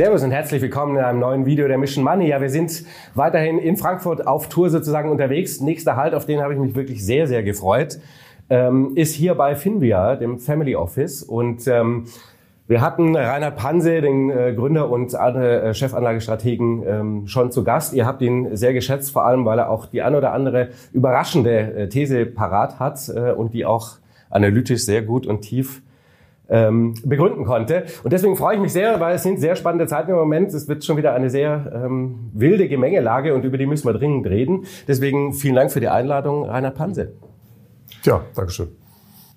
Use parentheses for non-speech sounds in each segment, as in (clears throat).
Servus und herzlich willkommen in einem neuen Video der Mission Money. Ja, wir sind weiterhin in Frankfurt auf Tour sozusagen unterwegs. Nächster Halt, auf den habe ich mich wirklich sehr, sehr gefreut, ähm, ist hier bei Finvia, dem Family Office. Und ähm, wir hatten Reinhard Panse, den äh, Gründer und äh, Chefanlagestrategen, ähm, schon zu Gast. Ihr habt ihn sehr geschätzt, vor allem weil er auch die ein oder andere überraschende äh, These parat hat äh, und die auch analytisch sehr gut und tief ähm, begründen konnte. Und deswegen freue ich mich sehr, weil es sind sehr spannende Zeiten im Moment. Es wird schon wieder eine sehr ähm, wilde Gemengelage und über die müssen wir dringend reden. Deswegen vielen Dank für die Einladung, Rainer Panse. Ja, Dankeschön.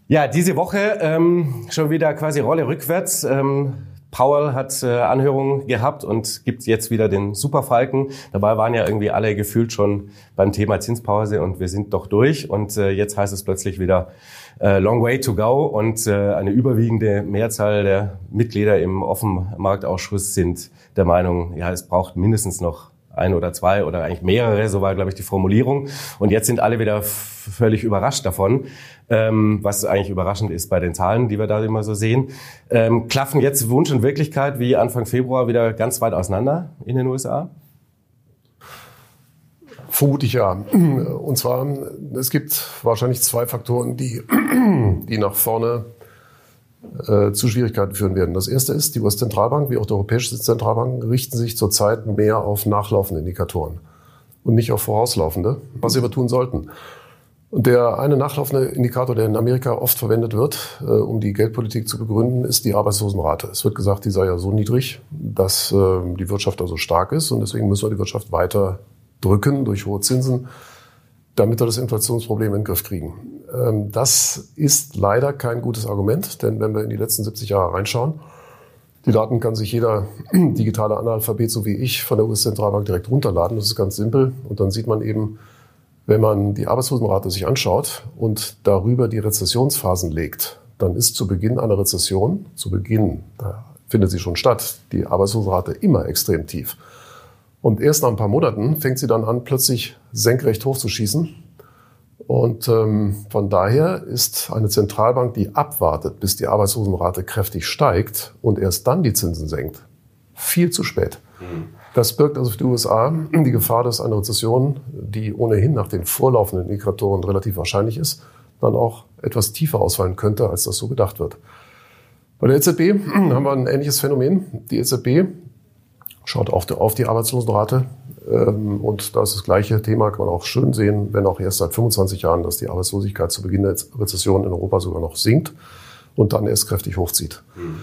Ja, diese Woche ähm, schon wieder quasi Rolle rückwärts. Ähm, Powell hat äh, Anhörungen gehabt und gibt jetzt wieder den Superfalken. Dabei waren ja irgendwie alle gefühlt schon beim Thema Zinspause und wir sind doch durch. Und äh, jetzt heißt es plötzlich wieder äh, long way to go und äh, eine überwiegende Mehrzahl der Mitglieder im Offenmarktausschuss sind der Meinung, ja, es braucht mindestens noch ein oder zwei oder eigentlich mehrere, so war, glaube ich, die Formulierung. Und jetzt sind alle wieder völlig überrascht davon, ähm, was eigentlich überraschend ist bei den Zahlen, die wir da immer so sehen. Ähm, klaffen jetzt Wunsch und Wirklichkeit wie Anfang Februar wieder ganz weit auseinander in den USA? Vermutlich ja. Und zwar, es gibt wahrscheinlich zwei Faktoren, die, (clears throat) die nach vorne äh, zu Schwierigkeiten führen werden. Das erste ist, die US-Zentralbank wie auch die Europäische Zentralbank richten sich zurzeit mehr auf nachlaufende Indikatoren und nicht auf vorauslaufende, was sie aber tun sollten. Und der eine nachlaufende Indikator, der in Amerika oft verwendet wird, äh, um die Geldpolitik zu begründen, ist die Arbeitslosenrate. Es wird gesagt, die sei ja so niedrig, dass äh, die Wirtschaft also stark ist und deswegen müssen wir die Wirtschaft weiter drücken durch hohe Zinsen, damit wir das Inflationsproblem in den Griff kriegen. Ähm, das ist leider kein gutes Argument, denn wenn wir in die letzten 70 Jahre reinschauen, die Daten kann sich jeder (clears throat) digitale Analphabet, so wie ich, von der US-Zentralbank direkt runterladen. Das ist ganz simpel. Und dann sieht man eben, wenn man die Arbeitslosenrate sich anschaut und darüber die Rezessionsphasen legt, dann ist zu Beginn einer Rezession, zu Beginn, da findet sie schon statt, die Arbeitslosenrate immer extrem tief. Und erst nach ein paar Monaten fängt sie dann an, plötzlich senkrecht hochzuschießen. Und ähm, von daher ist eine Zentralbank, die abwartet, bis die Arbeitslosenrate kräftig steigt und erst dann die Zinsen senkt, viel zu spät. Das birgt also für die USA die Gefahr, dass eine Rezession, die ohnehin nach den vorlaufenden Indikatoren relativ wahrscheinlich ist, dann auch etwas tiefer ausfallen könnte, als das so gedacht wird. Bei der EZB haben wir ein ähnliches Phänomen. Die EZB schaut auf die, auf die Arbeitslosenrate. Ähm, und da ist das gleiche Thema, kann man auch schön sehen, wenn auch erst seit 25 Jahren, dass die Arbeitslosigkeit zu Beginn der Rezession in Europa sogar noch sinkt und dann erst kräftig hochzieht. Mhm.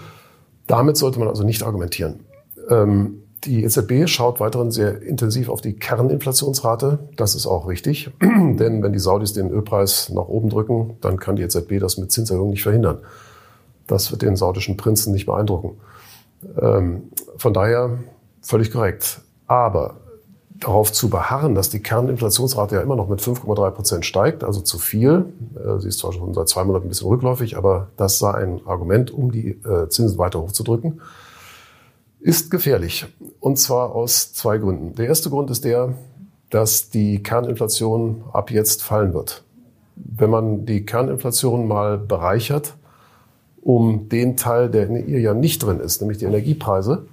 Damit sollte man also nicht argumentieren. Ähm, die EZB schaut weiterhin sehr intensiv auf die Kerninflationsrate. Das ist auch richtig, (clears throat) denn wenn die Saudis den Ölpreis nach oben drücken, dann kann die EZB das mit Zinserhöhungen nicht verhindern. Das wird den saudischen Prinzen nicht beeindrucken. Ähm, von daher Völlig korrekt. Aber darauf zu beharren, dass die Kerninflationsrate ja immer noch mit 5,3 Prozent steigt, also zu viel. Äh, sie ist zwar schon seit zwei Monaten ein bisschen rückläufig, aber das sei ein Argument, um die äh, Zinsen weiter hochzudrücken, ist gefährlich. Und zwar aus zwei Gründen. Der erste Grund ist der, dass die Kerninflation ab jetzt fallen wird. Wenn man die Kerninflation mal bereichert, um den Teil, der in ihr ja nicht drin ist, nämlich die Energiepreise,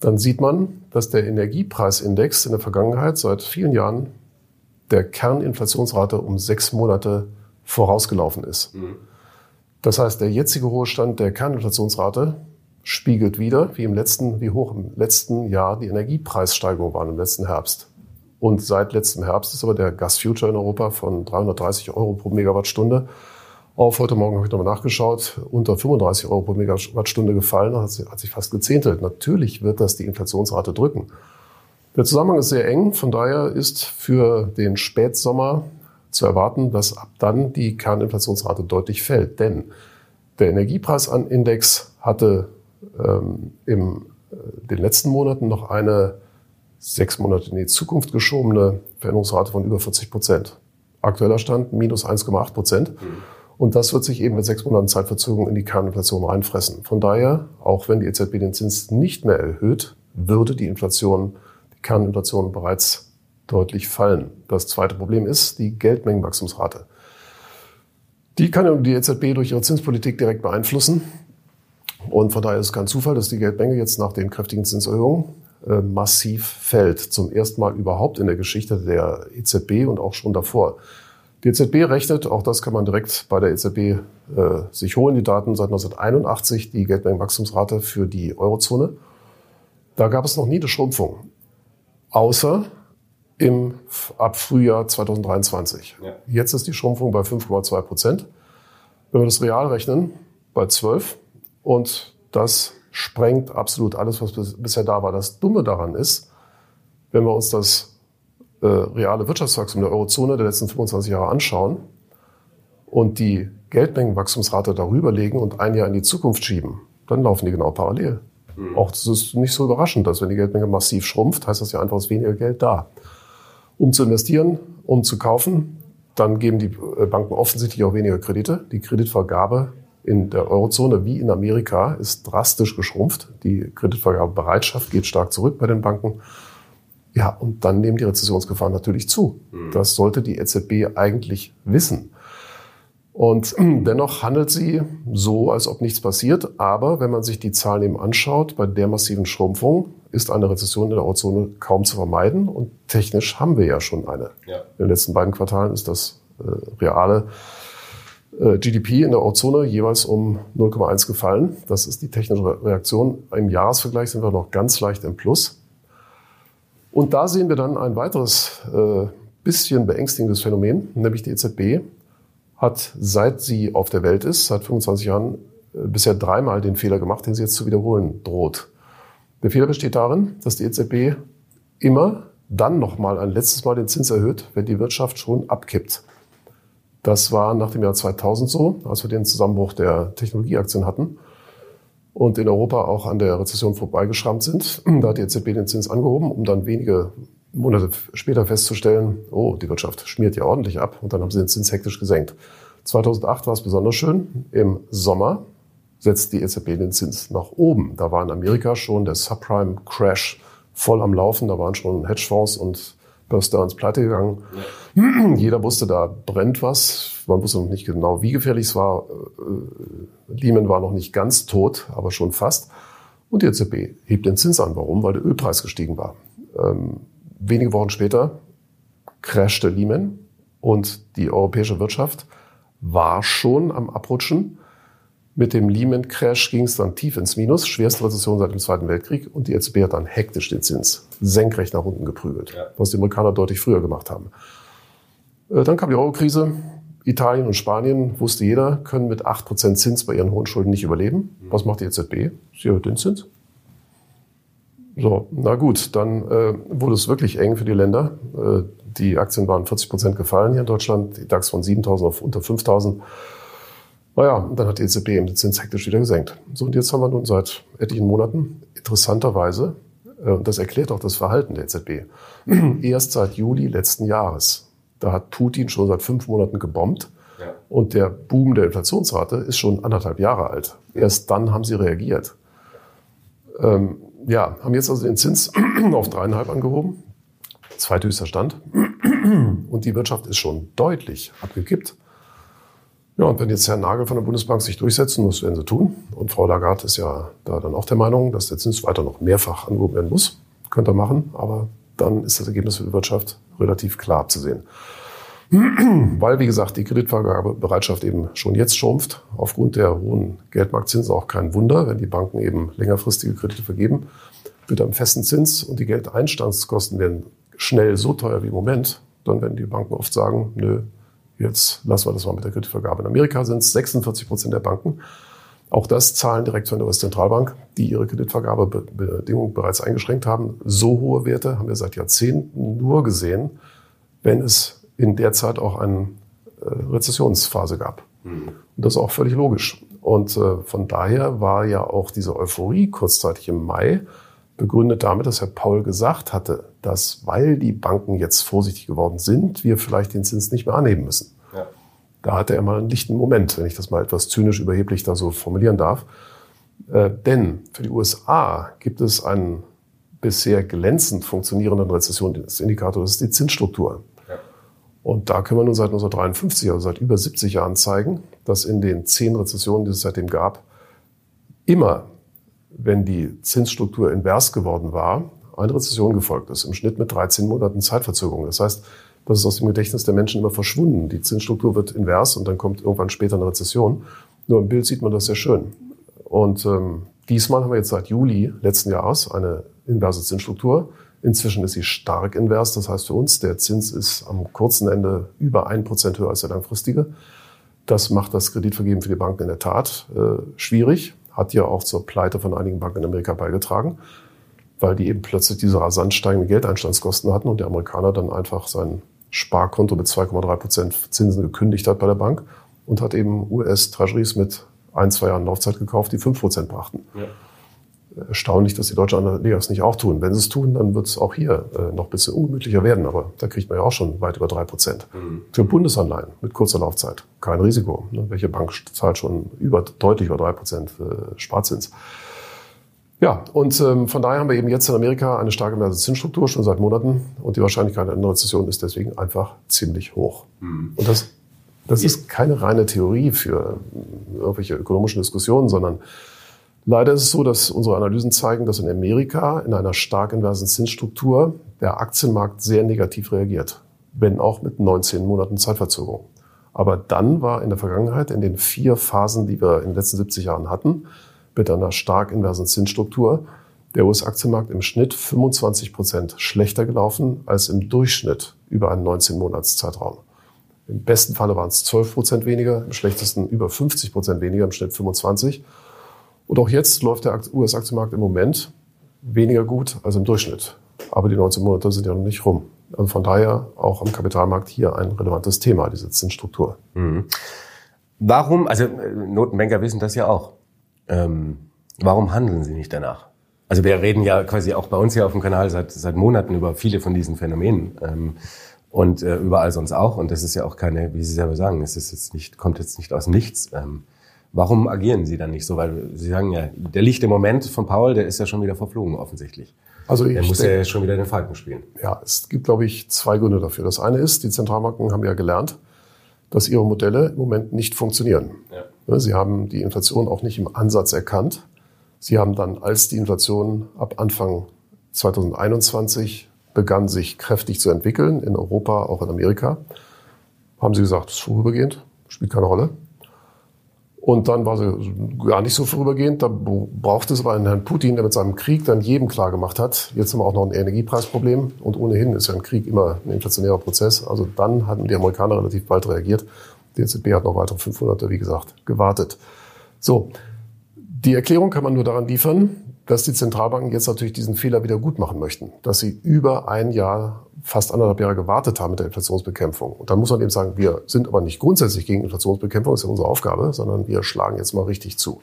dann sieht man, dass der Energiepreisindex in der Vergangenheit seit vielen Jahren der Kerninflationsrate um sechs Monate vorausgelaufen ist. Mhm. Das heißt, der jetzige hohe Stand der Kerninflationsrate spiegelt wieder, wie im letzten, wie hoch im letzten Jahr die Energiepreissteigerungen waren im letzten Herbst. Und seit letztem Herbst ist aber der Gas Future in Europa von 330 Euro pro Megawattstunde auf. Heute Morgen habe ich nochmal nachgeschaut, unter 35 Euro pro Megawattstunde gefallen, hat, hat sich fast gezehntelt. Natürlich wird das die Inflationsrate drücken. Der Zusammenhang ist sehr eng, von daher ist für den Spätsommer zu erwarten, dass ab dann die Kerninflationsrate deutlich fällt. Denn der Energiepreisindex hatte ähm, in äh, den letzten Monaten noch eine sechs Monate in die Zukunft geschobene Veränderungsrate von über 40 Prozent. Aktueller Stand minus 1,8 Prozent. Mhm. Und das wird sich eben mit sechs Monaten Zeitverzögerung in die Kerninflation reinfressen. Von daher, auch wenn die EZB den Zins nicht mehr erhöht, würde die Inflation, die Kerninflation bereits deutlich fallen. Das zweite Problem ist die Geldmengenwachstumsrate. Die kann die EZB durch ihre Zinspolitik direkt beeinflussen. Und von daher ist es kein Zufall, dass die Geldmenge jetzt nach den kräftigen Zinserhöhungen äh, massiv fällt. Zum ersten Mal überhaupt in der Geschichte der EZB und auch schon davor. Die EZB rechnet, auch das kann man direkt bei der EZB äh, sich holen, die Daten seit 1981, die Geldmengenwachstumsrate für die Eurozone. Da gab es noch nie eine Schrumpfung. Außer im, ab Frühjahr 2023. Ja. Jetzt ist die Schrumpfung bei 5,2 Prozent. Wenn wir das real rechnen, bei 12. Und das sprengt absolut alles, was bisher da war. Das Dumme daran ist, wenn wir uns das äh, reale Wirtschaftswachstum der Eurozone der letzten 25 Jahre anschauen und die Geldmengenwachstumsrate darüber legen und ein Jahr in die Zukunft schieben, dann laufen die genau parallel. Mhm. Auch das ist nicht so überraschend, dass wenn die Geldmenge massiv schrumpft, heißt das ja einfach, es ist weniger Geld da. Um zu investieren, um zu kaufen, dann geben die äh, Banken offensichtlich auch weniger Kredite. Die Kreditvergabe in der Eurozone wie in Amerika ist drastisch geschrumpft. Die Kreditvergabebereitschaft geht stark zurück bei den Banken. Ja, und dann nehmen die Rezessionsgefahren natürlich zu. Mhm. Das sollte die EZB eigentlich wissen. Und (clears throat) dennoch handelt sie so, als ob nichts passiert. Aber wenn man sich die Zahlen eben anschaut, bei der massiven Schrumpfung ist eine Rezession in der Eurozone kaum zu vermeiden. Und technisch haben wir ja schon eine. Ja. In den letzten beiden Quartalen ist das äh, reale äh, GDP in der Eurozone jeweils um 0,1 gefallen. Das ist die technische Reaktion. Im Jahresvergleich sind wir noch ganz leicht im Plus. Und da sehen wir dann ein weiteres äh, bisschen beängstigendes Phänomen, nämlich die EZB hat, seit sie auf der Welt ist, seit 25 Jahren, äh, bisher dreimal den Fehler gemacht, den sie jetzt zu wiederholen droht. Der Fehler besteht darin, dass die EZB immer dann nochmal ein letztes Mal den Zins erhöht, wenn die Wirtschaft schon abkippt. Das war nach dem Jahr 2000 so, als wir den Zusammenbruch der Technologieaktien hatten und in Europa auch an der Rezession vorbeigeschrammt sind. Da hat die EZB den Zins angehoben, um dann wenige Monate später festzustellen, oh, die Wirtschaft schmiert ja ordentlich ab und dann haben sie den Zins hektisch gesenkt. 2008 war es besonders schön. Im Sommer setzt die EZB den Zins nach oben. Da war in Amerika schon der Subprime-Crash voll am Laufen. Da waren schon Hedgefonds und Bear Stearns pleite gegangen. Ja. Jeder wusste, da brennt was. Man wusste noch nicht genau, wie gefährlich es war. Äh, Lehman war noch nicht ganz tot, aber schon fast. Und die EZB hebt den Zins an. Warum? Weil der Ölpreis gestiegen war. Ähm, wenige Wochen später crashte Lehman und die europäische Wirtschaft war schon am Abrutschen. Mit dem Lehman-Crash ging es dann tief ins Minus, schwerste Rezession seit dem Zweiten Weltkrieg und die EZB hat dann hektisch den Zins senkrecht nach unten geprügelt, ja. was die Amerikaner deutlich früher gemacht haben. Äh, dann kam die Euro-Krise. Italien und Spanien, wusste jeder, können mit 8% Zins bei ihren hohen Schulden nicht überleben. Mhm. Was macht die EZB? Sie erhöht den Zins. So, na gut, dann äh, wurde es wirklich eng für die Länder. Äh, die Aktien waren 40 Prozent gefallen hier in Deutschland, die DAX von 7.000 auf unter 5.000. Naja, und dann hat die EZB eben den Zins hektisch wieder gesenkt. So, und jetzt haben wir nun seit etlichen Monaten interessanterweise, äh, und das erklärt auch das Verhalten der EZB, (clears throat) erst seit Juli letzten Jahres. Da hat Putin schon seit fünf Monaten gebombt. Ja. Und der Boom der Inflationsrate ist schon anderthalb Jahre alt. Erst dann haben sie reagiert. Ähm, ja, haben jetzt also den Zins (clears throat) auf dreieinhalb angehoben. Zweithöchster Stand. (clears throat) Und die Wirtschaft ist schon deutlich abgekippt. Ja, und wenn jetzt Herr Nagel von der Bundesbank sich durchsetzen, das werden sie tun. Und Frau Lagarde ist ja da dann auch der Meinung, dass der Zins weiter noch mehrfach angehoben werden muss. Könnte er machen, aber dann ist das Ergebnis für die Wirtschaft relativ klar zu sehen. (clears throat) Weil, wie gesagt, die Kreditvergabebereitschaft eben schon jetzt schrumpft. Aufgrund der hohen Geldmarktzinsen auch kein Wunder, wenn die Banken eben längerfristige Kredite vergeben, wird am festen Zins und die Geldeinstandskosten werden schnell so teuer wie im Moment, dann werden die Banken oft sagen, nö, jetzt lassen wir das mal mit der Kreditvergabe. In Amerika sind es 46 Prozent der Banken. Auch das zahlen direkt von der US-Zentralbank, die ihre Kreditvergabebedingungen bereits eingeschränkt haben. So hohe Werte haben wir seit Jahrzehnten nur gesehen, wenn es in der Zeit auch eine äh, Rezessionsphase gab. Mhm. Und das ist auch völlig logisch. Und äh, von daher war ja auch diese Euphorie kurzzeitig im Mai begründet damit, dass Herr Paul gesagt hatte, dass weil die Banken jetzt vorsichtig geworden sind, wir vielleicht den Zins nicht mehr anheben müssen. Ja. Da hatte er mal einen lichten Moment, wenn ich das mal etwas zynisch überheblich da so formulieren darf. Äh, denn für die USA gibt es einen bisher glänzend funktionierenden Rezessionsindikator, das ist die Zinsstruktur. Und da können wir nun seit 1953, also seit über 70 Jahren zeigen, dass in den zehn Rezessionen, die es seitdem gab, immer, wenn die Zinsstruktur invers geworden war, eine Rezession gefolgt ist, im Schnitt mit 13 Monaten Zeitverzögerung. Das heißt, das ist aus dem Gedächtnis der Menschen immer verschwunden. Die Zinsstruktur wird invers und dann kommt irgendwann später eine Rezession. Nur im Bild sieht man das sehr schön. Und ähm, diesmal haben wir jetzt seit Juli letzten Jahres eine inverse Zinsstruktur. Inzwischen ist sie stark invers. Das heißt für uns, der Zins ist am kurzen Ende über ein Prozent höher als der langfristige. Das macht das Kreditvergeben für die Banken in der Tat äh, schwierig. Hat ja auch zur Pleite von einigen Banken in Amerika beigetragen, weil die eben plötzlich diese rasant steigenden Geldeinstandskosten hatten und der Amerikaner dann einfach sein Sparkonto mit 2,3 Prozent Zinsen gekündigt hat bei der Bank und hat eben US-Treasuries mit ein, zwei Jahren Laufzeit gekauft, die 5 Prozent brachten. Ja erstaunlich, dass die deutschen Anleger es nicht auch tun. Wenn sie es tun, dann wird es auch hier äh, noch ein bisschen ungemütlicher werden. Aber da kriegt man ja auch schon weit über drei Prozent. Mhm. Für Bundesanleihen mit kurzer Laufzeit kein Risiko. Ne? Welche Bank zahlt schon über, deutlich über drei Prozent äh, Sparzins? Ja, und ähm, von daher haben wir eben jetzt in Amerika eine starke Zinsstruktur schon seit Monaten und die Wahrscheinlichkeit einer Rezession ist deswegen einfach ziemlich hoch. Mhm. Und das, das ist keine reine Theorie für irgendwelche ökonomischen Diskussionen, sondern Leider ist es so, dass unsere Analysen zeigen, dass in Amerika in einer stark inversen Zinsstruktur der Aktienmarkt sehr negativ reagiert, wenn auch mit 19 Monaten Zeitverzögerung. Aber dann war in der Vergangenheit, in den vier Phasen, die wir in den letzten 70 Jahren hatten, mit einer stark inversen Zinsstruktur, der US-Aktienmarkt im Schnitt 25 Prozent schlechter gelaufen als im Durchschnitt über einen 19-Monats-Zeitraum. Im besten Falle waren es 12 Prozent weniger, im schlechtesten über 50 Prozent weniger, im Schnitt 25. Und auch jetzt läuft der US-Aktienmarkt im Moment weniger gut als im Durchschnitt. Aber die 19 Monate sind ja noch nicht rum. Also von daher auch am Kapitalmarkt hier ein relevantes Thema, diese Zinsstruktur. Mhm. Warum, also äh, Notenbanker wissen das ja auch. Ähm, warum handeln sie nicht danach? Also wir reden ja quasi auch bei uns hier auf dem Kanal seit, seit Monaten über viele von diesen Phänomenen. Ähm, und äh, überall sonst auch. Und das ist ja auch keine, wie Sie selber sagen, es ist jetzt nicht, kommt jetzt nicht aus nichts. Ähm, Warum agieren Sie dann nicht so? Weil Sie sagen ja, der lichte Moment von Paul, der ist ja schon wieder verflogen offensichtlich. Also ich der muss denke, ja schon wieder den Falken spielen. Ja, es gibt, glaube ich, zwei Gründe dafür. Das eine ist, die Zentralbanken haben ja gelernt, dass ihre Modelle im Moment nicht funktionieren. Ja. Sie haben die Inflation auch nicht im Ansatz erkannt. Sie haben dann, als die Inflation ab Anfang 2021 begann, sich kräftig zu entwickeln, in Europa, auch in Amerika, haben sie gesagt, es ist vorübergehend, spielt keine Rolle. Und dann war sie gar nicht so vorübergehend. Da brauchte es aber einen Herrn Putin, der mit seinem Krieg dann jedem klar gemacht hat, jetzt haben wir auch noch ein Energiepreisproblem. Und ohnehin ist ja ein Krieg immer ein inflationärer Prozess. Also dann hatten die Amerikaner relativ bald reagiert. Die EZB hat noch weitere 500, wie gesagt, gewartet. So. Die Erklärung kann man nur daran liefern, dass die Zentralbanken jetzt natürlich diesen Fehler wieder gut machen möchten. Dass sie über ein Jahr fast anderthalb Jahre gewartet haben mit der Inflationsbekämpfung. Und dann muss man eben sagen, wir sind aber nicht grundsätzlich gegen Inflationsbekämpfung, das ist ja unsere Aufgabe, sondern wir schlagen jetzt mal richtig zu.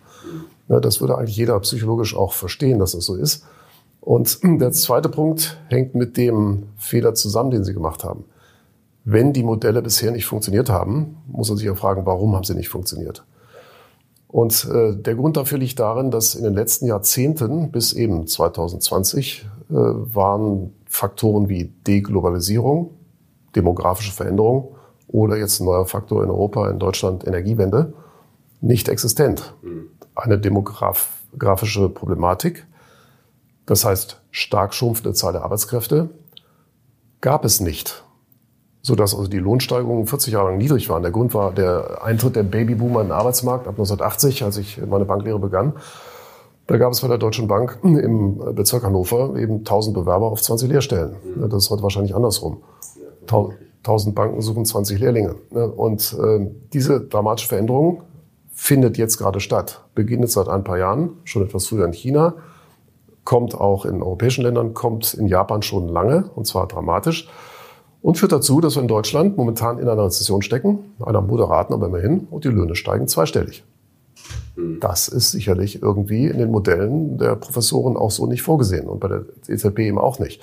Ja, das würde eigentlich jeder psychologisch auch verstehen, dass das so ist. Und der zweite Punkt hängt mit dem Fehler zusammen, den Sie gemacht haben. Wenn die Modelle bisher nicht funktioniert haben, muss man sich ja fragen, warum haben sie nicht funktioniert? Und äh, der Grund dafür liegt darin, dass in den letzten Jahrzehnten bis eben 2020 äh, waren Faktoren wie Deglobalisierung, demografische Veränderung oder jetzt ein neuer Faktor in Europa, in Deutschland Energiewende nicht existent. Eine demografische Problematik, das heißt stark schrumpfende Zahl der Arbeitskräfte, gab es nicht sodass also die Lohnsteigerungen 40 Jahre lang niedrig waren. Der Grund war der Eintritt der Babyboomer in den Arbeitsmarkt ab 1980, als ich meine Banklehre begann. Da gab es bei der Deutschen Bank im Bezirk Hannover eben 1000 Bewerber auf 20 Lehrstellen. Das ist heute wahrscheinlich andersrum. 1000 Banken suchen 20 Lehrlinge. Und äh, diese dramatische Veränderung findet jetzt gerade statt. Beginnt seit ein paar Jahren, schon etwas früher in China, kommt auch in europäischen Ländern, kommt in Japan schon lange, und zwar dramatisch. Und führt dazu, dass wir in Deutschland momentan in einer Rezession stecken, einer moderaten, aber immerhin, und die Löhne steigen zweistellig. Hm. Das ist sicherlich irgendwie in den Modellen der Professoren auch so nicht vorgesehen und bei der EZB eben auch nicht.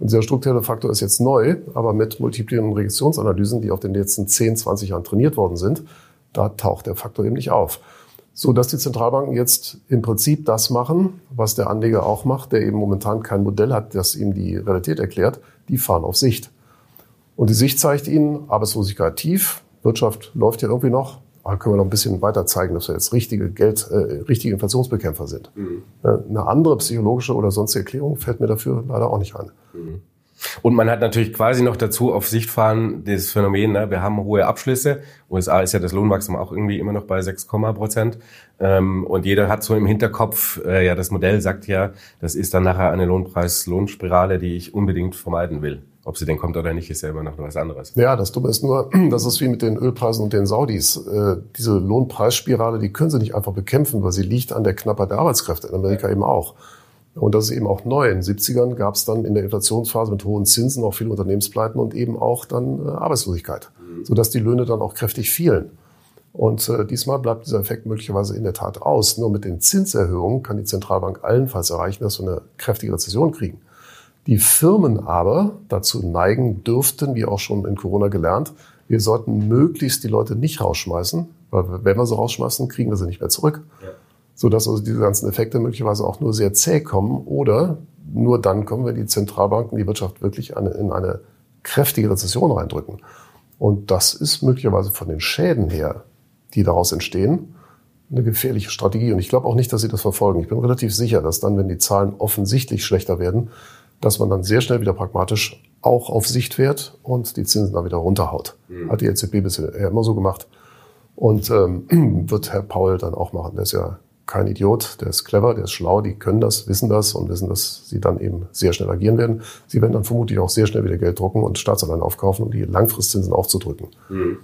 Und dieser strukturelle Faktor ist jetzt neu, aber mit multiplen Regressionsanalysen, die auf den letzten 10, 20 Jahren trainiert worden sind, da taucht der Faktor eben nicht auf. So dass die Zentralbanken jetzt im Prinzip das machen, was der Anleger auch macht, der eben momentan kein Modell hat, das ihm die Realität erklärt, die fahren auf Sicht. Und die Sicht zeigt Ihnen, Arbeitslosigkeit tief, Wirtschaft läuft ja irgendwie noch, aber können wir noch ein bisschen weiter zeigen, dass wir jetzt richtige Geld, äh, richtige Inflationsbekämpfer sind. Mhm. Eine andere psychologische oder sonstige Erklärung fällt mir dafür leider auch nicht ein. Mhm. Und man hat natürlich quasi noch dazu auf Sicht fahren das Phänomen, ne? wir haben hohe Abschlüsse. USA ist ja das Lohnwachstum auch irgendwie immer noch bei 6, Prozent. Ähm, und jeder hat so im Hinterkopf, äh, ja, das Modell sagt ja, das ist dann nachher eine Lohnpreis-Lohnspirale, die ich unbedingt vermeiden will. Ob sie denn kommt oder nicht, ist ja immer noch was anderes. Ja, das Dumme ist nur, (clears throat) das ist wie mit den Ölpreisen und den Saudis. Äh, diese Lohnpreisspirale, die können sie nicht einfach bekämpfen, weil sie liegt an der Knappheit der Arbeitskräfte, in Amerika eben auch. Und das ist eben auch neu. In den 70ern gab es dann in der Inflationsphase mit hohen Zinsen auch viele Unternehmenspleiten und eben auch dann äh, Arbeitslosigkeit, mhm. sodass die Löhne dann auch kräftig fielen. Und äh, diesmal bleibt dieser Effekt möglicherweise in der Tat aus. Nur mit den Zinserhöhungen kann die Zentralbank allenfalls erreichen, dass wir eine kräftige Rezession kriegen. Die Firmen aber dazu neigen dürften, wie auch schon in Corona gelernt, wir sollten möglichst die Leute nicht rausschmeißen, weil wenn wir sie rausschmeißen, kriegen wir sie nicht mehr zurück. Ja sodass also diese ganzen Effekte möglicherweise auch nur sehr zäh kommen oder nur dann kommen, wenn die Zentralbanken die Wirtschaft wirklich in eine kräftige Rezession reindrücken. Und das ist möglicherweise von den Schäden her, die daraus entstehen, eine gefährliche Strategie. Und ich glaube auch nicht, dass sie das verfolgen. Ich bin relativ sicher, dass dann, wenn die Zahlen offensichtlich schlechter werden, dass man dann sehr schnell wieder pragmatisch auch auf Sicht fährt und die Zinsen dann wieder runterhaut. Mhm. Hat die EZB bisher immer so gemacht. Und ähm, (clears throat) wird Herr Paul dann auch machen. Der ist ja kein Idiot, der ist clever, der ist schlau, die können das, wissen das und wissen, dass sie dann eben sehr schnell agieren werden. Sie werden dann vermutlich auch sehr schnell wieder Geld drucken und Staatsanleihen aufkaufen, um die Langfristzinsen aufzudrücken. Mhm.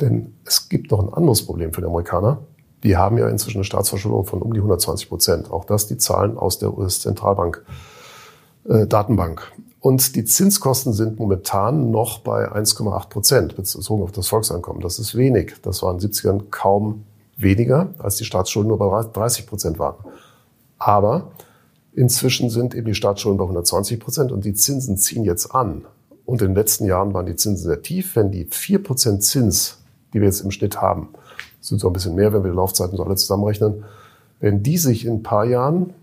Denn es gibt noch ein anderes Problem für die Amerikaner. Die haben ja inzwischen eine Staatsverschuldung von um die 120 Prozent. Auch das die Zahlen aus der US-Zentralbank äh, Datenbank. Und die Zinskosten sind momentan noch bei 1,8 Prozent bezogen auf das Volkseinkommen. Das ist wenig. Das war in den 70ern kaum weniger, als die Staatsschulden nur bei 30 Prozent waren. Aber inzwischen sind eben die Staatsschulden bei 120 Prozent und die Zinsen ziehen jetzt an. Und in den letzten Jahren waren die Zinsen sehr tief. Wenn die 4 Prozent Zins, die wir jetzt im Schnitt haben, sind so ein bisschen mehr, wenn wir die Laufzeiten so alle zusammenrechnen, wenn die sich in ein paar Jahren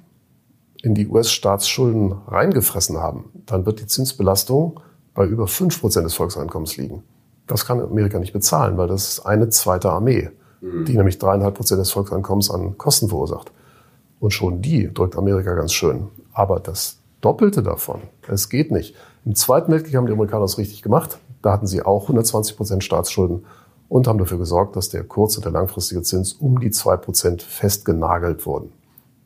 in die US-Staatsschulden reingefressen haben, dann wird die Zinsbelastung bei über 5 Prozent des Volkseinkommens liegen. Das kann Amerika nicht bezahlen, weil das ist eine zweite Armee die nämlich dreieinhalb Prozent des Volkseinkommens an Kosten verursacht. Und schon die drückt Amerika ganz schön. Aber das Doppelte davon, es geht nicht. Im Zweiten Weltkrieg haben die Amerikaner das richtig gemacht. Da hatten sie auch 120 Prozent Staatsschulden und haben dafür gesorgt, dass der kurz- und der langfristige Zins um die zwei Prozent festgenagelt wurden.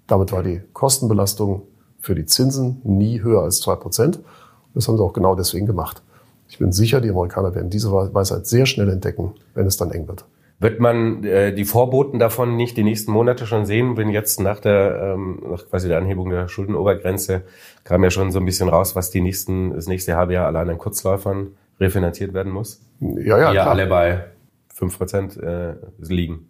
Damit war die Kostenbelastung für die Zinsen nie höher als zwei Prozent. Das haben sie auch genau deswegen gemacht. Ich bin sicher, die Amerikaner werden diese Weisheit sehr schnell entdecken, wenn es dann eng wird. Wird man äh, die Vorboten davon nicht die nächsten Monate schon sehen, wenn jetzt nach der ähm, nach quasi der Anhebung der Schuldenobergrenze kam ja schon so ein bisschen raus, was die nächsten das nächste halbe Jahr allein an Kurzläufern refinanziert werden muss? Ja, ja, die ja alle bei fünf Prozent äh, liegen.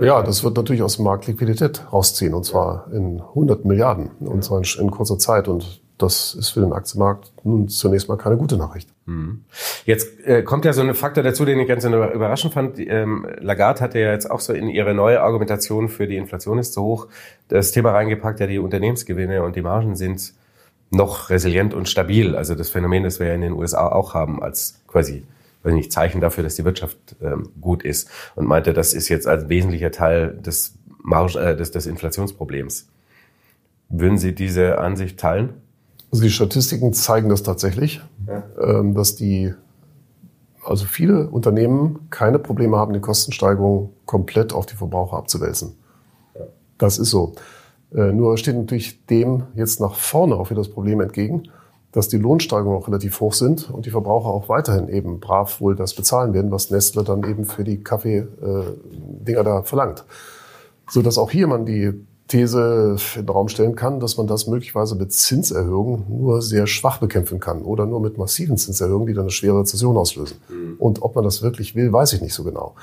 Ja, das wird natürlich aus dem Markt Liquidität rausziehen und zwar in 100 Milliarden und zwar in, in kurzer Zeit und das ist für den Aktienmarkt nun zunächst mal keine gute Nachricht. Mhm. Jetzt äh, kommt ja so ein Faktor dazu, den ich ganz überraschend fand. Ähm, Lagarde hatte ja jetzt auch so in ihre neue Argumentation für die Inflation ist zu hoch das Thema reingepackt, ja die Unternehmensgewinne und die Margen sind noch resilient und stabil. Also das Phänomen, das wir ja in den USA auch haben, als quasi weiß nicht, Zeichen dafür, dass die Wirtschaft ähm, gut ist und meinte, das ist jetzt als wesentlicher Teil des, Marge, äh, des, des Inflationsproblems. Würden Sie diese Ansicht teilen? Also die Statistiken zeigen das tatsächlich, ja. Ähm, dass die, also viele Unternehmen keine Probleme haben, die Kostensteigerung komplett auf die Verbraucher abzuwälzen. Ja. Das ist so. Äh, nur steht natürlich dem jetzt nach vorne auch wieder das Problem entgegen, dass die Lohnsteigerungen auch relativ hoch sind und die Verbraucher auch weiterhin eben brav wohl das bezahlen werden, was Nestle dann eben für die Kaffee-Dinger äh, da verlangt. So dass auch hier man die These in den Raum stellen kann, dass man das möglicherweise mit Zinserhöhungen nur sehr schwach bekämpfen kann oder nur mit massiven Zinserhöhungen, die dann eine schwere Rezession auslösen. Mhm. Und ob man das wirklich will, weiß ich nicht so genau.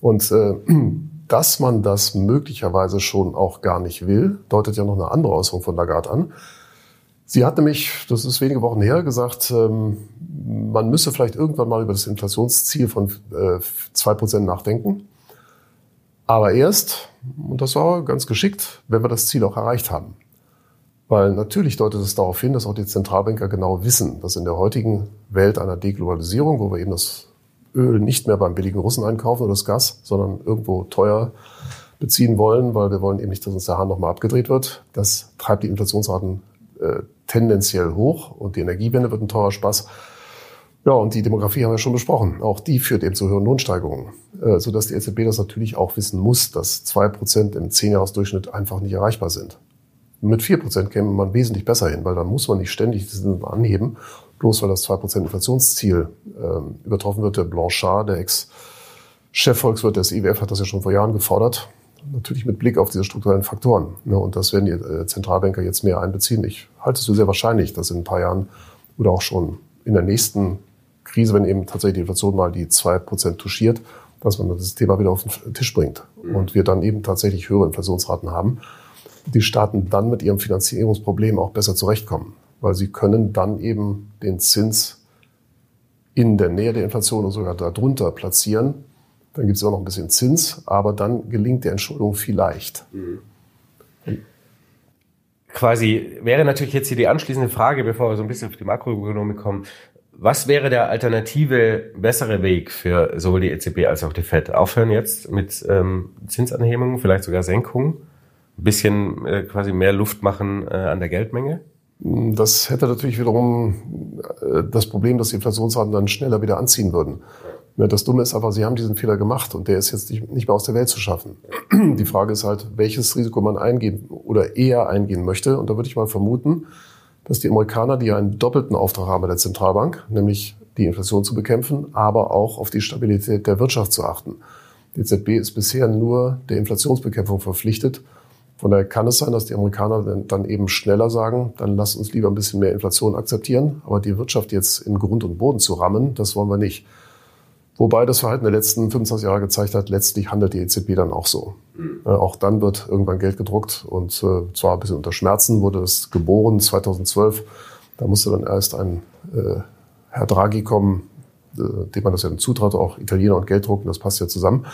Und äh, (clears throat) dass man das möglicherweise schon auch gar nicht will, deutet ja noch eine andere Äußerung von Lagarde an. Sie hat nämlich, das ist wenige Wochen her, gesagt, ähm, man müsse vielleicht irgendwann mal über das Inflationsziel von äh, zwei Prozent nachdenken. Aber erst, und das war ganz geschickt, wenn wir das Ziel auch erreicht haben. Weil natürlich deutet es darauf hin, dass auch die Zentralbanker genau wissen, dass in der heutigen Welt einer Deglobalisierung, wo wir eben das Öl nicht mehr beim billigen Russen einkaufen oder das Gas, sondern irgendwo teuer beziehen wollen, weil wir wollen eben nicht, dass uns der Hahn nochmal abgedreht wird. Das treibt die Inflationsraten äh, tendenziell hoch und die Energiewende wird ein teurer Spaß. Ja, und die Demografie haben wir schon besprochen. Auch die führt eben zu höheren Lohnsteigerungen, äh, sodass die EZB das natürlich auch wissen muss, dass zwei Prozent im Zehnjahresdurchschnitt einfach nicht erreichbar sind. Mit vier Prozent käme man wesentlich besser hin, weil dann muss man nicht ständig diesen anheben, bloß weil das zwei Prozent Inflationsziel äh, übertroffen wird. Der Blanchard, der Ex-Chefvolkswirt des IWF, hat das ja schon vor Jahren gefordert natürlich mit Blick auf diese strukturellen Faktoren. Ne, und das werden die äh, Zentralbanker jetzt mehr einbeziehen. Ich halte es für sehr wahrscheinlich, dass in ein paar Jahren oder auch schon in der nächsten Krise, wenn eben tatsächlich die Inflation mal die zwei Prozent touchiert, dass man das Thema wieder auf den Tisch bringt. Und wir dann eben tatsächlich höhere Inflationsraten haben. Die Staaten dann mit ihrem Finanzierungsproblem auch besser zurechtkommen, weil sie können dann eben den Zins in der Nähe der Inflation und sogar darunter platzieren dann gibt es auch noch ein bisschen Zins, aber dann gelingt die Entschuldung vielleicht. Mhm. Quasi wäre natürlich jetzt hier die anschließende Frage, bevor wir so ein bisschen auf die Makroökonomik kommen. Was wäre der alternative, bessere Weg für sowohl die EZB als auch die FED? Aufhören jetzt mit ähm, Zinsanhebungen, vielleicht sogar Senkungen? Ein bisschen äh, quasi mehr Luft machen äh, an der Geldmenge? Das hätte natürlich wiederum äh, das Problem, dass die Inflationsraten dann schneller wieder anziehen würden. Das Dumme ist aber, Sie haben diesen Fehler gemacht und der ist jetzt nicht mehr aus der Welt zu schaffen. (clears throat) Die Frage ist halt, welches Risiko man eingehen oder eher eingehen möchte. Und da würde ich mal vermuten, dass die Amerikaner, die ja einen doppelten Auftrag haben bei der Zentralbank, nämlich die Inflation zu bekämpfen, aber auch auf die Stabilität der Wirtschaft zu achten. Die EZB ist bisher nur der Inflationsbekämpfung verpflichtet. Von daher kann es sein, dass die Amerikaner dann eben schneller sagen, dann lass uns lieber ein bisschen mehr Inflation akzeptieren, aber die Wirtschaft jetzt in Grund und Boden zu rammen, das wollen wir nicht. Wobei das Verhalten der letzten 25 Jahre gezeigt hat, letztlich handelt die EZB dann auch so. Mhm. Äh, auch dann wird irgendwann Geld gedruckt und äh, zwar ein bisschen unter Schmerzen wurde es geboren 2012. Da musste dann erst ein äh, Herr Draghi kommen, äh, dem man das ja zutraute, auch Italiener und Geld drucken, das passt ja zusammen.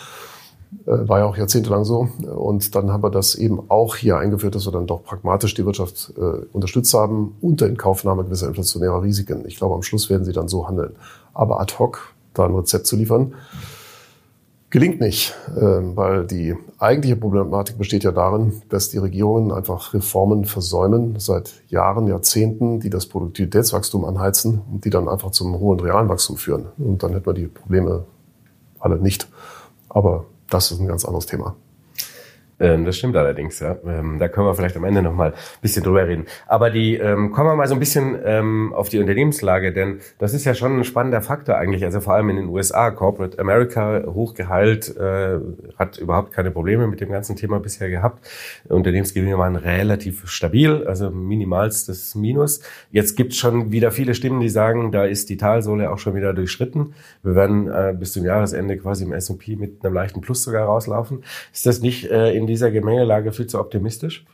Äh, war ja auch jahrzehntelang so. Und dann haben wir das eben auch hier eingeführt, dass wir dann doch pragmatisch die Wirtschaft äh, unterstützt haben, unter Inkaufnahme gewisser inflationärer Risiken. Ich glaube, am Schluss werden sie dann so handeln. Aber ad hoc da ein Rezept zu liefern. Gelingt nicht, ähm, weil die eigentliche Problematik besteht ja darin, dass die Regierungen einfach Reformen versäumen seit Jahren, Jahrzehnten, die das Produktivitätswachstum anheizen und die dann einfach zum hohen realen Wachstum führen. Und dann hätten wir die Probleme alle nicht. Aber das ist ein ganz anderes Thema. Ähm, das stimmt allerdings, ja. Ähm, da können wir vielleicht am Ende noch mal ein bisschen drüber reden. Aber die ähm, kommen wir mal so ein bisschen ähm, auf die Unternehmenslage, denn das ist ja schon ein spannender Faktor eigentlich. Also vor allem in den USA, Corporate America hochgeheilt, äh, hat überhaupt keine Probleme mit dem ganzen Thema bisher gehabt. Unternehmensgewinne waren relativ stabil, also minimalstes Minus. Jetzt gibt es schon wieder viele Stimmen, die sagen, da ist die Talsohle auch schon wieder durchschritten. Wir werden äh, bis zum Jahresende quasi im S&P mit einem leichten Plus sogar rauslaufen. Ist das nicht äh, in dieser Gemengelage viel zu optimistisch?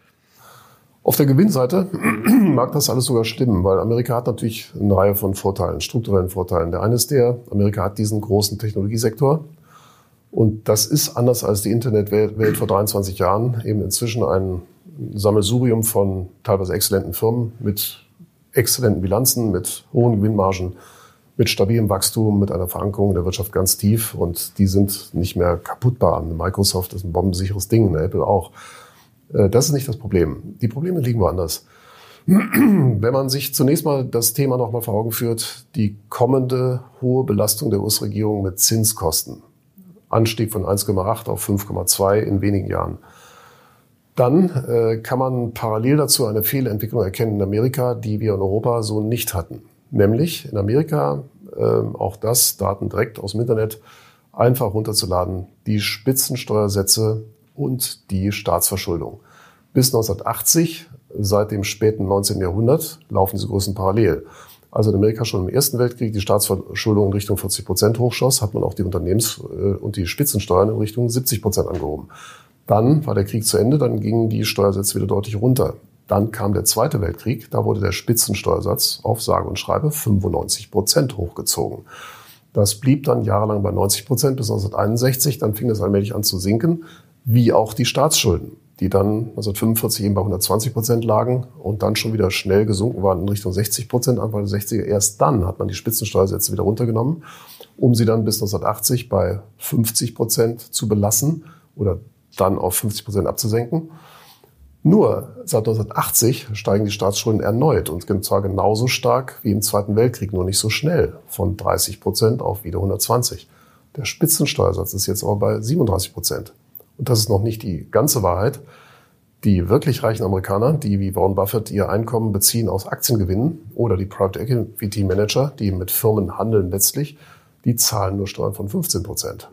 Auf der Gewinnseite (clears throat) mag das alles sogar stimmen, weil Amerika hat natürlich eine Reihe von Vorteilen, strukturellen Vorteilen. Der eine ist der, Amerika hat diesen großen Technologiesektor. Und das ist anders als die Internetwelt vor 23 Jahren eben inzwischen ein Sammelsurium von teilweise exzellenten Firmen mit exzellenten Bilanzen, mit hohen Gewinnmargen, mit stabilem Wachstum, mit einer Verankerung in der Wirtschaft ganz tief und die sind nicht mehr kaputtbar. Microsoft ist ein bombensicheres Ding, Apple auch. Äh, das ist nicht das Problem. Die Probleme liegen woanders. (clears throat) Wenn man sich zunächst mal das Thema nochmal vor Augen führt, die kommende hohe Belastung der US-Regierung mit Zinskosten. Anstieg von 1,8 auf 5,2 in wenigen Jahren. Dann äh, kann man parallel dazu eine Fehlentwicklung erkennen in Amerika, die wir in Europa so nicht hatten. Nämlich in Amerika, äh, auch das, Daten direkt aus dem Internet, einfach runterzuladen, die Spitzensteuersätze und die Staatsverschuldung. Bis 1980, seit dem späten 19. Jahrhundert, laufen diese Größen parallel. Also in Amerika schon im Ersten Weltkrieg die Staatsverschuldung in Richtung 40 Prozent hochschoss, hat man auch die Unternehmens- äh, und die Spitzensteuern in Richtung 70 Prozent angehoben. Dann war der Krieg zu Ende, dann gingen die Steuersätze wieder deutlich runter. Dann kam der Zweite Weltkrieg, da wurde der Spitzensteuersatz auf sage und schreibe 95 Prozent hochgezogen. Das blieb dann jahrelang bei 90 Prozent bis 1961, dann fing es allmählich an zu sinken, wie auch die Staatsschulden. die dann 1945 eben bei 120 Prozent lagen und dann schon wieder schnell gesunken waren in Richtung 60 Prozent, Anfang der 60er. Erst dann hat man die Spitzensteuersätze wieder runtergenommen, um sie dann bis 1980 bei 50 Prozent zu belassen oder dann auf 50 Prozent abzusenken. Nur seit 1980 steigen die Staatsschulden erneut und zwar genauso stark wie im Zweiten Weltkrieg, nur nicht so schnell, von 30 Prozent auf wieder 120. Der Spitzensteuersatz ist jetzt aber bei 37 Prozent. Und das ist noch nicht die ganze Wahrheit. Die wirklich reichen Amerikaner, die wie Warren Buffett ihr Einkommen beziehen aus Aktiengewinnen oder die Private Equity Manager, die mit Firmen handeln letztlich, die zahlen nur Steuern von 15 Prozent.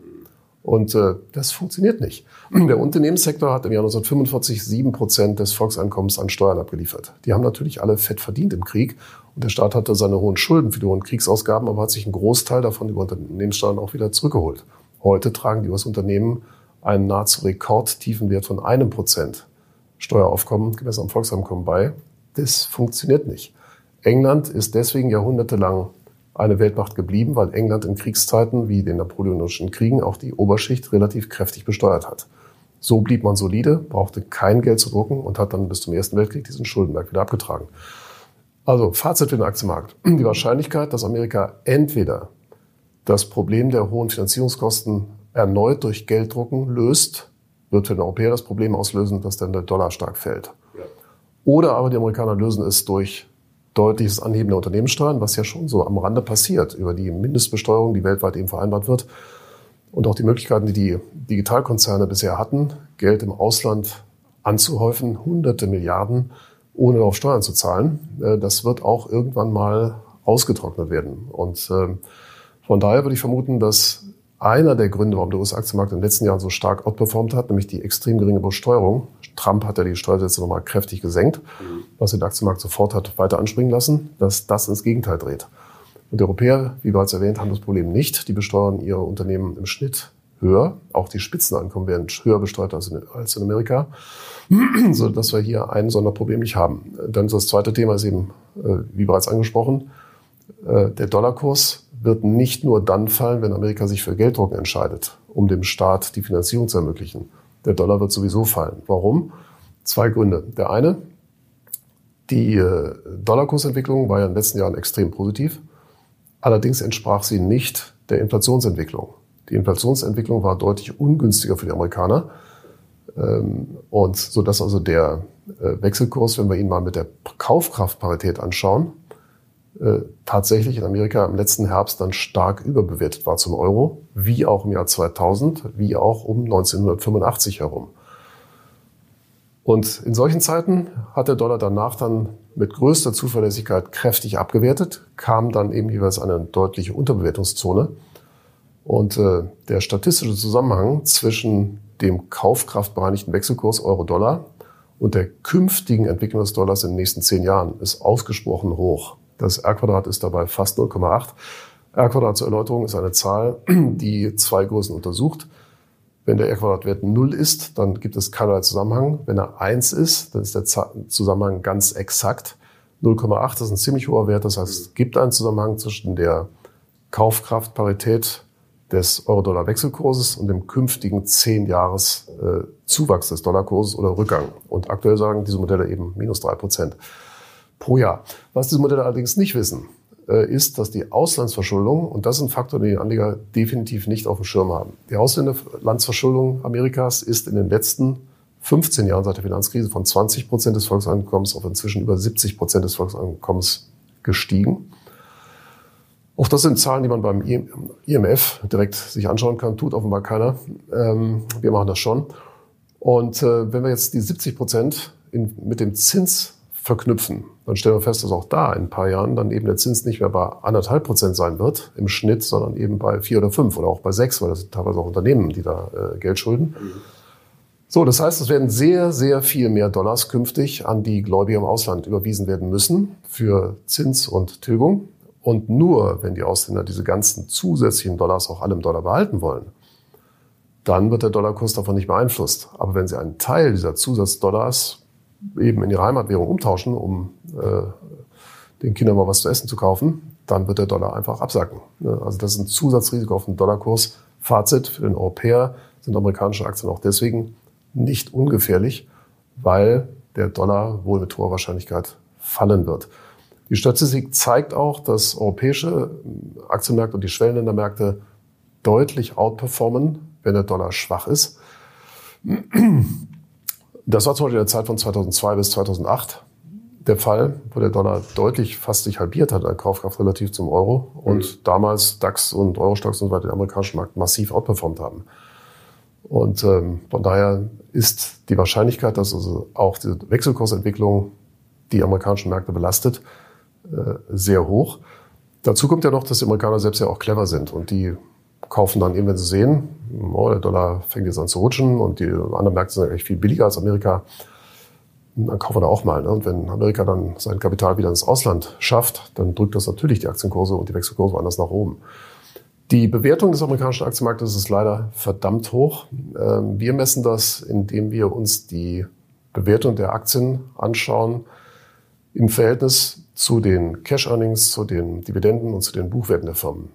Und äh, das funktioniert nicht. (clears throat) Der Unternehmenssektor hat im Jahr 1945 sieben Prozent des Volkseinkommens an Steuern abgeliefert. Die haben natürlich alle fett verdient im Krieg. Und der Staat hatte seine hohen Schulden für die hohen Kriegsausgaben, aber hat sich einen Großteil davon über Unternehmenssteuern auch wieder zurückgeholt. Heute tragen die US-Unternehmen einen nahezu rekordtiefen Wert von einem Prozent Steueraufkommen gemessen am Volkseinkommen bei. Das funktioniert nicht. England ist deswegen jahrhundertelang eine Weltmacht geblieben, weil England in Kriegszeiten wie den Napoleonischen Kriegen auch die Oberschicht relativ kräftig besteuert hat. So blieb man solide, brauchte kein Geld zu drucken und hat dann bis zum Ersten Weltkrieg diesen Schuldenberg wieder abgetragen. Also Fazit für den Aktienmarkt. Die Wahrscheinlichkeit, dass Amerika entweder das Problem der hohen Finanzierungskosten erneut durch Gelddrucken löst, wird für den Europäer das Problem auslösen, dass dann der Dollar stark fällt. Oder aber die Amerikaner lösen es durch deutliches Anheben der Unternehmenssteuern, was ja schon so am Rande passiert, über die Mindestbesteuerung, die weltweit eben vereinbart wird. Und auch die Möglichkeiten, die die Digitalkonzerne bisher hatten, Geld im Ausland anzuhäufen, hunderte Milliarden, ohne auf Steuern zu zahlen, äh, das wird auch irgendwann mal ausgetrocknet werden. Und ähm, von daher würde ich vermuten, dass einer der Gründe, warum der US-Aktienmarkt in den letzten Jahren so stark outperformt hat, nämlich die extrem geringe Besteuerung. Trump hat ja die Steuersätze nochmal kräftig gesenkt, mhm. was den Aktienmarkt sofort hat weiter anspringen lassen, dass das ins Gegenteil dreht. Und die Europäer, wie bereits erwähnt, haben das Problem nicht. Die besteuern ihre Unternehmen im Schnitt höher. Auch die Spitzeneinkommen werden höher besteuert als in, als in Amerika, (clears throat) so dass wir hier ein Sonderproblem nicht haben. Dann das zweite Thema ist eben, äh, wie bereits angesprochen, äh, der Dollarkurs wird nicht nur dann fallen, wenn Amerika sich für Gelddrucken entscheidet, um dem Staat die Finanzierung zu ermöglichen. Der Dollar wird sowieso fallen. Warum? Zwei Gründe. Der eine, die äh, Dollarkursentwicklung war ja in den letzten Jahren extrem positiv. Allerdings entsprach sie nicht der Inflationsentwicklung. Die Inflationsentwicklung war deutlich ungünstiger für die Amerikaner. Ähm, und so dass also der äh, Wechselkurs, wenn wir ihn mal mit der Kaufkraftparität anschauen, tatsächlich in Amerika im letzten Herbst dann stark überbewertet war zum Euro, wie auch im Jahr 2000, wie auch um 1985 herum. Und in solchen Zeiten hat der Dollar danach dann mit größter Zuverlässigkeit kräftig abgewertet, kam dann eben jeweils eine deutliche Unterbewertungszone. Und äh, der statistische Zusammenhang zwischen dem kaufkraftbereinigten Wechselkurs Euro-Dollar und der künftigen Entwicklung des Dollars in den nächsten zehn Jahren ist ausgesprochen hoch. Das R-Quadrat ist dabei fast 0,8. R-Quadrat zur Erläuterung ist eine Zahl, (clears throat) die zwei Größen untersucht. Wenn der R-Quadrat-Wert 0 ist, dann gibt es keinerlei Zusammenhang. Wenn er 1 ist, dann ist der Zusammenhang ganz exakt. 0,8 ist ein ziemlich hoher Wert. Das heißt, es gibt einen Zusammenhang zwischen der Kaufkraftparität des Euro-Dollar-Wechselkurses und dem künftigen 10 Jahres äh, Zuwachs des Dollarkurses oder Rückgang. Und aktuell sagen diese Modelle eben minus drei Prozent pro Jahr. Was diese Modelle allerdings nicht wissen, äh, ist, dass die Auslandsverschuldung, und das ist ein Faktor, den die Anleger definitiv nicht auf dem Schirm haben. Die Auslandsverschuldung Amerikas ist in den letzten 15 Jahren seit der Finanzkrise von 20 Prozent des Volkseinkommens auf inzwischen über 70 Prozent des Volkseinkommens gestiegen. Auch das sind Zahlen, die man beim IMF direkt sich anschauen kann. Tut offenbar keiner. Ähm, wir machen das schon. Und äh, wenn wir jetzt die 70 Prozent mit dem Zins verknüpfen, dann stellen wir fest, dass auch da in ein paar Jahren dann eben der Zins nicht mehr bei anderthalb Prozent sein wird im Schnitt, sondern eben bei vier oder fünf oder auch bei sechs, weil das sind teilweise auch Unternehmen, die da äh, Geld schulden. So, das heißt, es werden sehr, sehr viel mehr Dollars künftig an die Gläubiger im Ausland überwiesen werden müssen für Zins und Tilgung. Und nur, wenn die Ausländer diese ganzen zusätzlichen Dollars auch alle im Dollar behalten wollen, dann wird der Dollarkurs davon nicht beeinflusst. Aber wenn sie einen Teil dieser Zusatzdollars eben in ihre Heimatwährung umtauschen, um äh, den Kindern mal was zu essen zu kaufen, dann wird der Dollar einfach absacken. Also das ist ein Zusatzrisiko auf den Dollarkurs. Fazit für den Europäer sind amerikanische Aktien auch deswegen nicht ungefährlich, weil der Dollar wohl mit hoher Wahrscheinlichkeit fallen wird. Die Statistik zeigt auch, dass europäische Aktienmärkte und die Schwellenländermärkte deutlich outperformen, wenn der Dollar schwach ist. Das war zum Beispiel in der Zeit von 2002 bis 2008 der Fall, wo der Dollar deutlich fast sich halbiert hat, an Kaufkraft relativ zum Euro und mhm. damals DAX und Eurostox und so weiter den amerikanischen Markt massiv outperformt haben. Und ähm, von daher ist die Wahrscheinlichkeit, dass also auch die Wechselkursentwicklung die amerikanischen Märkte belastet, äh, sehr hoch. Dazu kommt ja noch, dass die Amerikaner selbst ja auch clever sind und die kaufen dann eben, wenn sie sehen, oh, der Dollar fängt jetzt an zu rutschen und die anderen Märkte sind eigentlich viel billiger als Amerika, dann kaufen wir da auch mal. Ne? Und wenn Amerika dann sein Kapital wieder ins Ausland schafft, dann drückt das natürlich die Aktienkurse und die Wechselkurse woanders nach oben. Die Bewertung des amerikanischen Aktienmarktes ist leider verdammt hoch. Ähm, wir messen das, indem wir uns die Bewertung der Aktien anschauen im Verhältnis zu den Cash Earnings, zu den Dividenden und zu den Buchwerten der Firmen.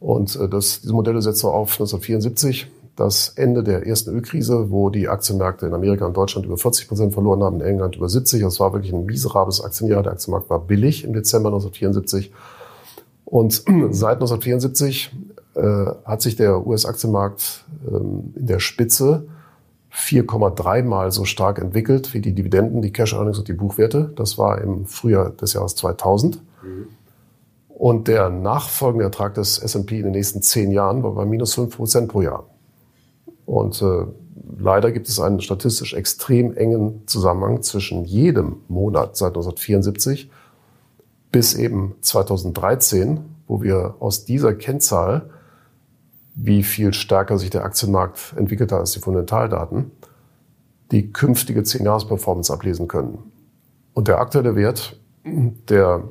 Und äh, das, diese Modelle wir auf 1974, das Ende der ersten Ölkrise, wo die Aktienmärkte in Amerika und Deutschland über 40 Prozent verloren haben, in England über 70. Das war wirklich ein miserables Aktienjahr. Der Aktienmarkt war billig im Dezember 1974. Und (clears throat) seit 1974 äh, hat sich der US-Aktienmarkt ähm, in der Spitze 4,3 mal so stark entwickelt wie die Dividenden, die Cash Earnings und die Buchwerte. Das war im Frühjahr des Jahres 2000. Mhm. Und der nachfolgende Ertrag des S&P in den nächsten zehn Jahren war bei minus fünf Prozent pro Jahr. Und äh, leider gibt es einen statistisch extrem engen Zusammenhang zwischen jedem Monat seit 1974 bis eben 2013, wo wir aus dieser Kennzahl, wie viel stärker sich der Aktienmarkt entwickelt hat als die Fundamentaldaten, die künftige 10-Jahres-Performance ablesen können. Und der aktuelle Wert, der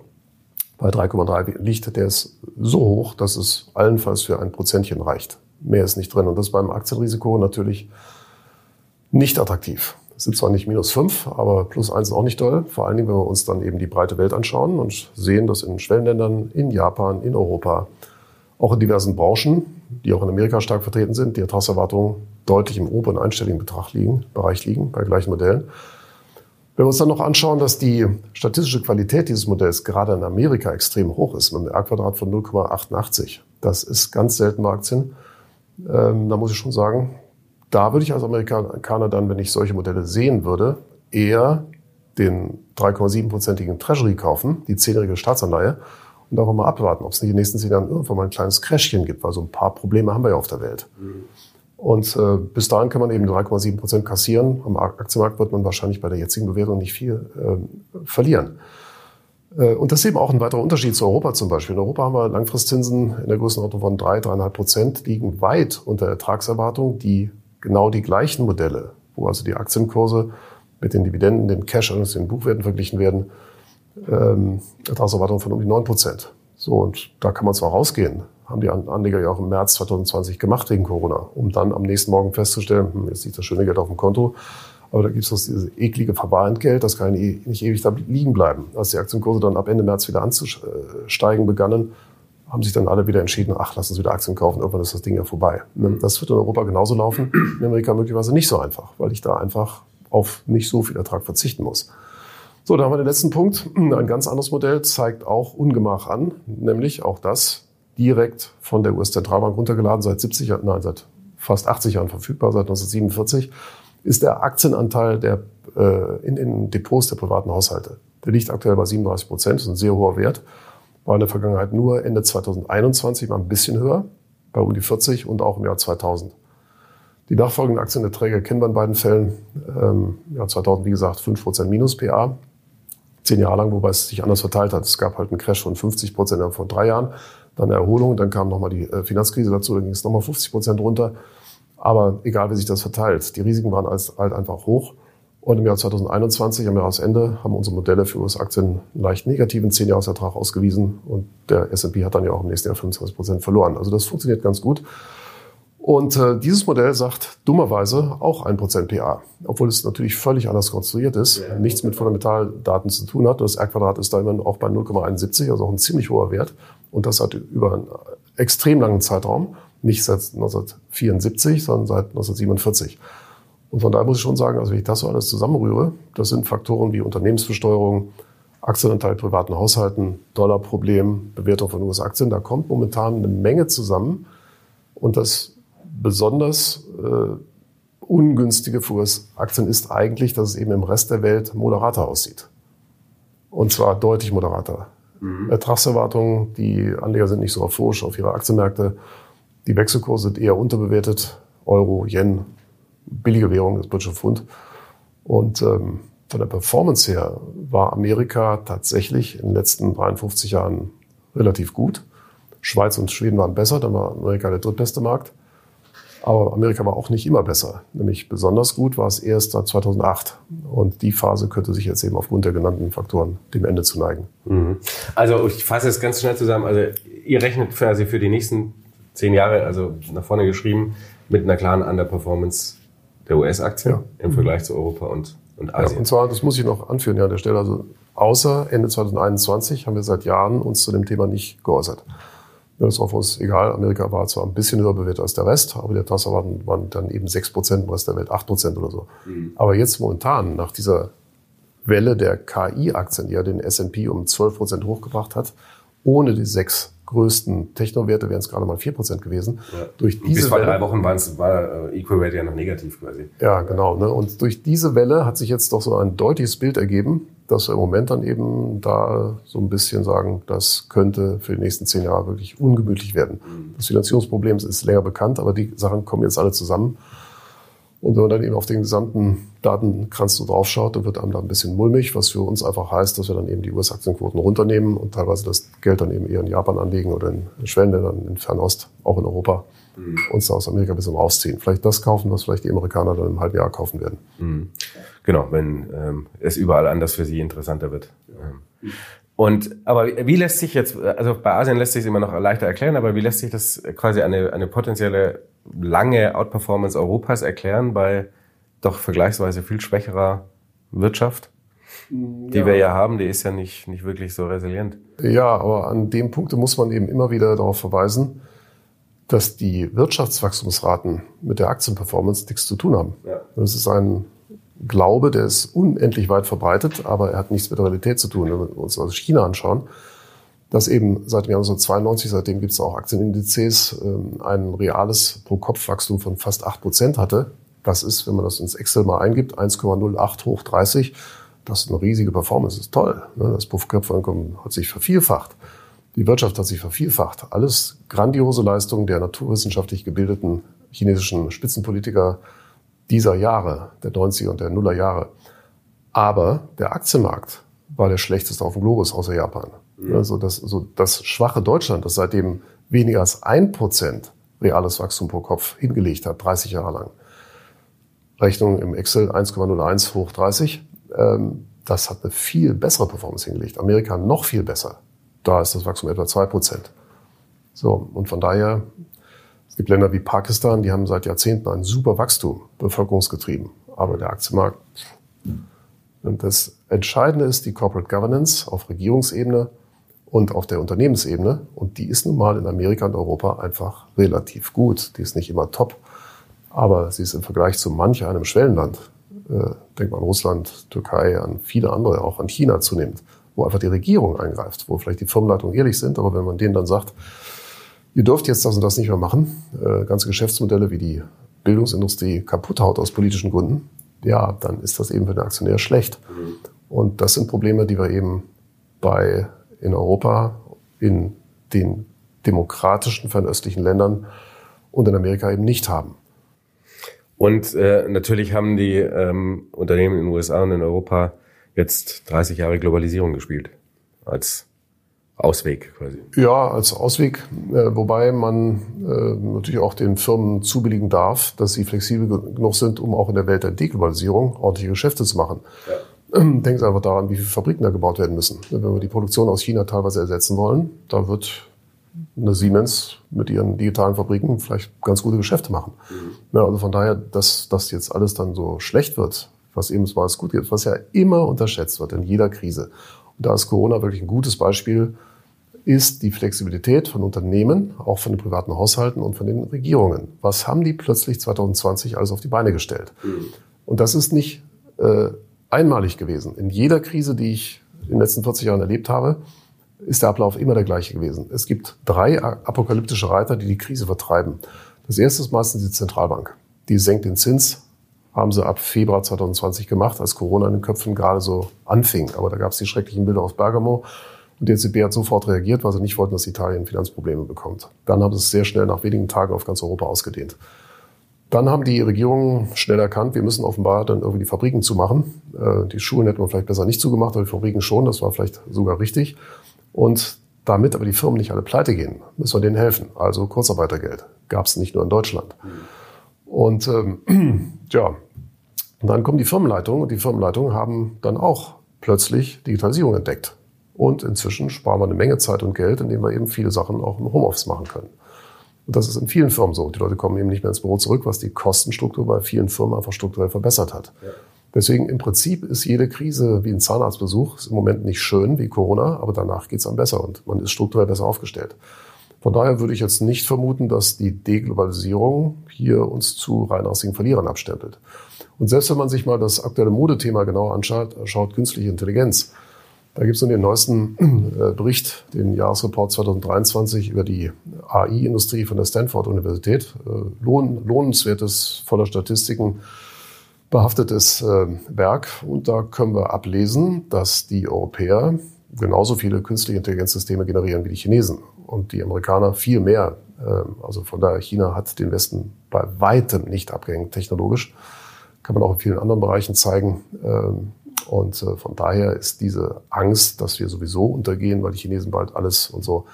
bei 3,3 liegt, der ist so hoch, dass es allenfalls für ein Prozentchen reicht. Mehr ist nicht drin. Und das ist beim Aktienrisiko natürlich nicht attraktiv. Es sind zwar nicht minus fünf, aber plus eins ist auch nicht toll. Vor allen Dingen, wenn wir uns dann eben die breite Welt anschauen und sehen, dass in Schwellenländern, in Japan, in Europa, auch in diversen Branchen, die auch in Amerika stark vertreten sind, die Ertragserwartungen deutlich im oberen einstelligen Betrag liegen, Bereich liegen, bei gleichen Modellen. Wenn wir uns dann noch anschauen, dass die statistische Qualität dieses Modells gerade in Amerika extrem hoch ist, mit einem R-Quadrat von 0,88, das ist ganz selten bei Aktien, ähm, da muss ich schon sagen, da würde ich als Amerikaner dann, wenn ich solche Modelle sehen würde, eher den 3,7-prozentigen Treasury kaufen, die zehnjährige Staatsanleihe, und einfach mal abwarten, ob es nicht in den nächsten zehn Jahren irgendwann mal ein kleines Crashchen gibt, weil so ein paar Probleme haben wir ja auf der Welt. Mhm. Und äh, bis dahin kann man eben 3,7 Prozent kassieren. Am Aktienmarkt wird man wahrscheinlich bei der jetzigen Bewertung nicht viel äh, verlieren. Äh, und das ist eben auch ein weiterer Unterschied zu Europa zum Beispiel. In Europa haben wir Langfristzinsen in der Größenordnung von 3, 3,5 Prozent, liegen weit unter Ertragserwartung, die genau die gleichen Modelle, wo also die Aktienkurse mit den Dividenden, den Cash und den Buchwerten verglichen werden, ähm, Ertragserwartung von um die 9 Prozent. So, und da kann man zwar rausgehen, haben die Anleger ja auch im März 2020 gemacht wegen Corona, um dann am nächsten Morgen festzustellen, hm, jetzt liegt das schöne Geld auf dem Konto, aber da gibt es dieses eklige Verwahrentgelt, das kann nicht ewig da liegen bleiben. Als die Aktienkurse dann ab Ende März wieder anzusteigen begannen, haben sich dann alle wieder entschieden, ach, lass uns wieder Aktien kaufen, irgendwann ist das Ding ja vorbei. Ne, das wird in Europa genauso laufen, in Amerika möglicherweise nicht so einfach, weil ich da einfach auf nicht so viel Ertrag verzichten muss. So, da haben wir den letzten Punkt. Ein ganz anderes Modell zeigt auch Ungemach an, nämlich auch das direkt von der US-Zentralbank runtergeladen, seit 70 Jahren, nein, seit fast 80 Jahren verfügbar, seit 1947 ist der Aktienanteil der, äh, in den Depots der privaten Haushalte. Der liegt aktuell bei 37 Prozent, ist ein sehr hoher Wert. War in der Vergangenheit nur Ende 2021 mal ein bisschen höher, bei um die 40 und auch im Jahr 2000. Die nachfolgenden Aktien der Träger kennen wir in beiden Fällen. Ähm, ja, 2000, wie gesagt, 5 Prozent minus PA. Zehn Jahre lang, wobei es sich anders verteilt hat. Es gab halt einen Crash von 50 Prozent vor drei Jahren, dann eine Erholung, dann kam nochmal die äh, Finanzkrise dazu, dann ging es nochmal 50 Prozent runter. Aber egal, wie sich das verteilt, die Risiken waren halt einfach hoch. Und im Jahr 2021, am Jahresende, haben unsere Modelle für US-Aktien einen leicht negativen 10-Jahres-Ertrag ausgewiesen. Und der S&P hat dann ja auch im nächsten Jahr 25 Prozent verloren. Also das funktioniert ganz gut. Und äh, dieses Modell sagt dummerweise auch 1% PA, obwohl es natürlich völlig anders konstruiert ist, ja. nichts mit Fundamentaldaten zu tun hat. Das R-Quadrat ist da immer auch bei 0,71, also auch ein ziemlich hoher Wert. Und das hat über einen extrem langen Zeitraum nicht seit 1974, sondern seit 1947. Und von daher muss ich schon sagen, also wenn ich das so alles zusammenrühre, das sind Faktoren wie Unternehmensbesteuerung, Aktienanteil privaten Haushalten, Dollarproblem, Bewertung von US-Aktien. Da kommt momentan eine Menge zusammen. Und das besonders äh, ungünstige für US-Aktien ist eigentlich, dass es eben im Rest der Welt moderater aussieht. Und zwar deutlich moderater. Mhm. Ertragserwartungen, die Anleger sind nicht so euphorisch auf ihre Aktienmärkte. Die Wechselkurse sind eher unterbewertet. Euro, Yen, billige Währung, das britische Pfund. Und ähm, von der Performance her war Amerika tatsächlich in den letzten 53 Jahren relativ gut. Schweiz und Schweden waren besser, dann war Amerika der drittbeste Markt. Aber Amerika war auch nicht immer besser. Nämlich besonders gut war es erst seit 2008. Und die Phase könnte sich jetzt eben aufgrund der genannten Faktoren dem Ende zu neigen. Mhm. Also ich fasse es ganz schnell zusammen. Also ihr rechnet quasi für die nächsten zehn Jahre, also nach vorne geschrieben, mit einer klaren Underperformance der US-Aktien ja. im Vergleich zu Europa und, und Asien. Ja, und zwar, das muss ich noch anführen ja, an der Stelle, also außer Ende 2021 haben wir seit Jahren uns zu dem Thema nicht geäußert. Das ist auch für uns egal. Amerika war zwar ein bisschen höher bewertet als der Rest, aber der Tasse waren, waren dann eben 6 Prozent, im Rest der Welt 8 Prozent oder so. Mhm. Aber jetzt momentan, nach dieser Welle der KI-Aktien, die ja den S&P um 12 Prozent hochgebracht hat, ohne die sechs größten Technowerte wären es gerade mal 4% gewesen. Ja. Durch diese Bis vor Welle, drei Wochen war äh, Equal Rate ja noch negativ quasi. Ja, genau. Ne? Und durch diese Welle hat sich jetzt doch so ein deutliches Bild ergeben, dass wir im Moment dann eben da so ein bisschen sagen, das könnte für die nächsten zehn Jahre wirklich ungemütlich werden. Mhm. Das Finanzierungsproblem ist länger bekannt, aber die Sachen kommen jetzt alle zusammen. Und wenn man dann eben auf den gesamten Datenkranz so draufschaut, dann wird einem da ein bisschen mulmig, was für uns einfach heißt, dass wir dann eben die US-Aktienquoten runternehmen und teilweise das Geld dann eben eher in Japan anlegen oder in Schwellenländern, in Fernost, auch in Europa, mhm. uns da aus Amerika ein bisschen rausziehen. Vielleicht das kaufen, was vielleicht die Amerikaner dann im halben Jahr kaufen werden. Mhm. Genau, wenn ähm, es überall anders für sie interessanter wird. Ähm. Und aber wie lässt sich jetzt, also bei Asien lässt sich es immer noch leichter erklären, aber wie lässt sich das quasi eine, eine potenzielle lange Outperformance Europas erklären bei doch vergleichsweise viel schwächerer Wirtschaft, die ja. wir ja haben, die ist ja nicht, nicht wirklich so resilient. Ja, aber an dem Punkt muss man eben immer wieder darauf verweisen, dass die Wirtschaftswachstumsraten mit der Aktienperformance nichts zu tun haben. Ja. Das ist ein Glaube, der ist unendlich weit verbreitet, aber er hat nichts mit der Realität zu tun. Wenn wir uns also China anschauen, dass eben seit dem Jahr 1992, seitdem gibt es auch Aktienindizes, ähm, ein reales Pro-Kopf-Wachstum von fast acht Prozent hatte. Das ist, wenn man das ins Excel mal eingibt, 1,08 hoch 30. Das ist eine riesige Performance, das ist toll. Ne? Das Pro-Kopf-Einkommen hat sich vervielfacht. Die Wirtschaft hat sich vervielfacht. Alles grandiose Leistungen der naturwissenschaftlich gebildeten chinesischen Spitzenpolitiker, dieser Jahre, der 90er und der Nuller Jahre. Aber der Aktienmarkt war der schlechteste auf dem Globus außer Japan. Mhm. Also das, so das schwache Deutschland, das seitdem weniger als ein Prozent reales Wachstum pro Kopf hingelegt hat, 30 Jahre lang. Rechnung im Excel 1,01 hoch 30. Ähm, das hat eine viel bessere Performance hingelegt. Amerika noch viel besser. Da ist das Wachstum etwa zwei Prozent. So, und von daher es gibt Länder wie Pakistan, die haben seit Jahrzehnten ein super Wachstum, bevölkerungsgetrieben. Aber der Aktienmarkt. Und das Entscheidende ist die Corporate Governance auf Regierungsebene und auf der Unternehmensebene. Und die ist nun mal in Amerika und Europa einfach relativ gut. Die ist nicht immer top, aber sie ist im Vergleich zu manch einem Schwellenland, äh, denkt man an Russland, Türkei, an viele andere, auch an China zunehmend, wo einfach die Regierung eingreift, wo vielleicht die Firmenleitungen ehrlich sind, aber wenn man denen dann sagt, ihr dürft jetzt das und das nicht mehr machen, äh, ganze Geschäftsmodelle wie die Bildungsindustrie kaputt haut aus politischen Gründen, ja, dann ist das eben für den Aktionär schlecht. Mhm. Und das sind Probleme, die wir eben bei in Europa, in den demokratischen fernöstlichen Ländern und in Amerika eben nicht haben. Und äh, natürlich haben die ähm, Unternehmen in den USA und in Europa jetzt 30 Jahre Globalisierung gespielt als Ausweg quasi. Ja, als Ausweg, äh, wobei man äh, natürlich auch den Firmen zubilligen darf, dass sie flexibel genug sind, um auch in der Welt der Deglobalisierung ordentliche Geschäfte zu machen. Ja. Ähm, Sie einfach daran, wie viele Fabriken da gebaut werden müssen. Wenn wir die Produktion aus China teilweise ersetzen wollen, da wird eine Siemens mit ihren digitalen Fabriken vielleicht ganz gute Geschäfte machen. Mhm. Ja, also von daher, dass das jetzt alles dann so schlecht wird, was eben mal gut geht, was ja immer unterschätzt wird in jeder Krise. Und da ist Corona wirklich ein gutes Beispiel, ist die Flexibilität von Unternehmen, auch von den privaten Haushalten und von den Regierungen. Was haben die plötzlich 2020 alles auf die Beine gestellt? Mhm. Und das ist nicht äh, einmalig gewesen. In jeder Krise, die ich in den letzten 40 Jahren erlebt habe, ist der Ablauf immer der gleiche gewesen. Es gibt drei apokalyptische Reiter, die die Krise vertreiben. Das erste ist meistens die Zentralbank. Die senkt den Zins, haben sie ab Februar 2020 gemacht, als Corona in den Köpfen gerade so anfing. Aber da gab es die schrecklichen Bilder aus Bergamo. Und die EZB hat sofort reagiert, weil sie nicht wollten, dass Italien Finanzprobleme bekommt. Dann haben sie es sehr schnell nach wenigen Tagen auf ganz Europa ausgedehnt. Dann haben die Regierungen schnell erkannt, wir müssen offenbar dann irgendwie die Fabriken zumachen. Äh, die Schulen hätten wir vielleicht besser nicht zugemacht, aber die Fabriken schon, das war vielleicht sogar richtig. Und damit aber die Firmen nicht alle pleite gehen, müssen wir denen helfen. Also Kurzarbeitergeld gab es nicht nur in Deutschland. Und ähm, (clears throat) ja, und dann kommen die Firmenleitungen und die Firmenleitungen haben dann auch plötzlich Digitalisierung entdeckt. Und inzwischen sparen wir eine Menge Zeit und Geld, indem wir eben viele Sachen auch im Homeoffice machen können. Und das ist in vielen Firmen so. Die Leute kommen eben nicht mehr ins Büro zurück, was die Kostenstruktur bei vielen Firmen einfach strukturell verbessert hat. Ja. Deswegen im Prinzip ist jede Krise wie ein Zahnarztbesuch ist im Moment nicht schön wie Corona, aber danach geht es dann besser und man ist strukturell besser aufgestellt. Von daher würde ich jetzt nicht vermuten, dass die Deglobalisierung hier uns zu reinrassigen Verlierern abstempelt. Und selbst wenn man sich mal das aktuelle Modethema genau anschaut, schaut künstliche Intelligenz, da gibt es nun den neuesten äh, Bericht, den Jahresreport 2023 über die AI-Industrie von der Stanford-Universität. Äh, lohn, lohnenswertes, voller Statistiken behaftetes äh, Werk. Und da können wir ablesen, dass die Europäer genauso viele künstliche Intelligenzsysteme generieren wie die Chinesen und die Amerikaner viel mehr. Äh, also von daher, China hat den Westen bei weitem nicht abgehängt technologisch. Kann man auch in vielen anderen Bereichen zeigen. Ähm, und äh, von daher ist diese Angst, dass wir sowieso untergehen, weil die Chinesen bald alles und so.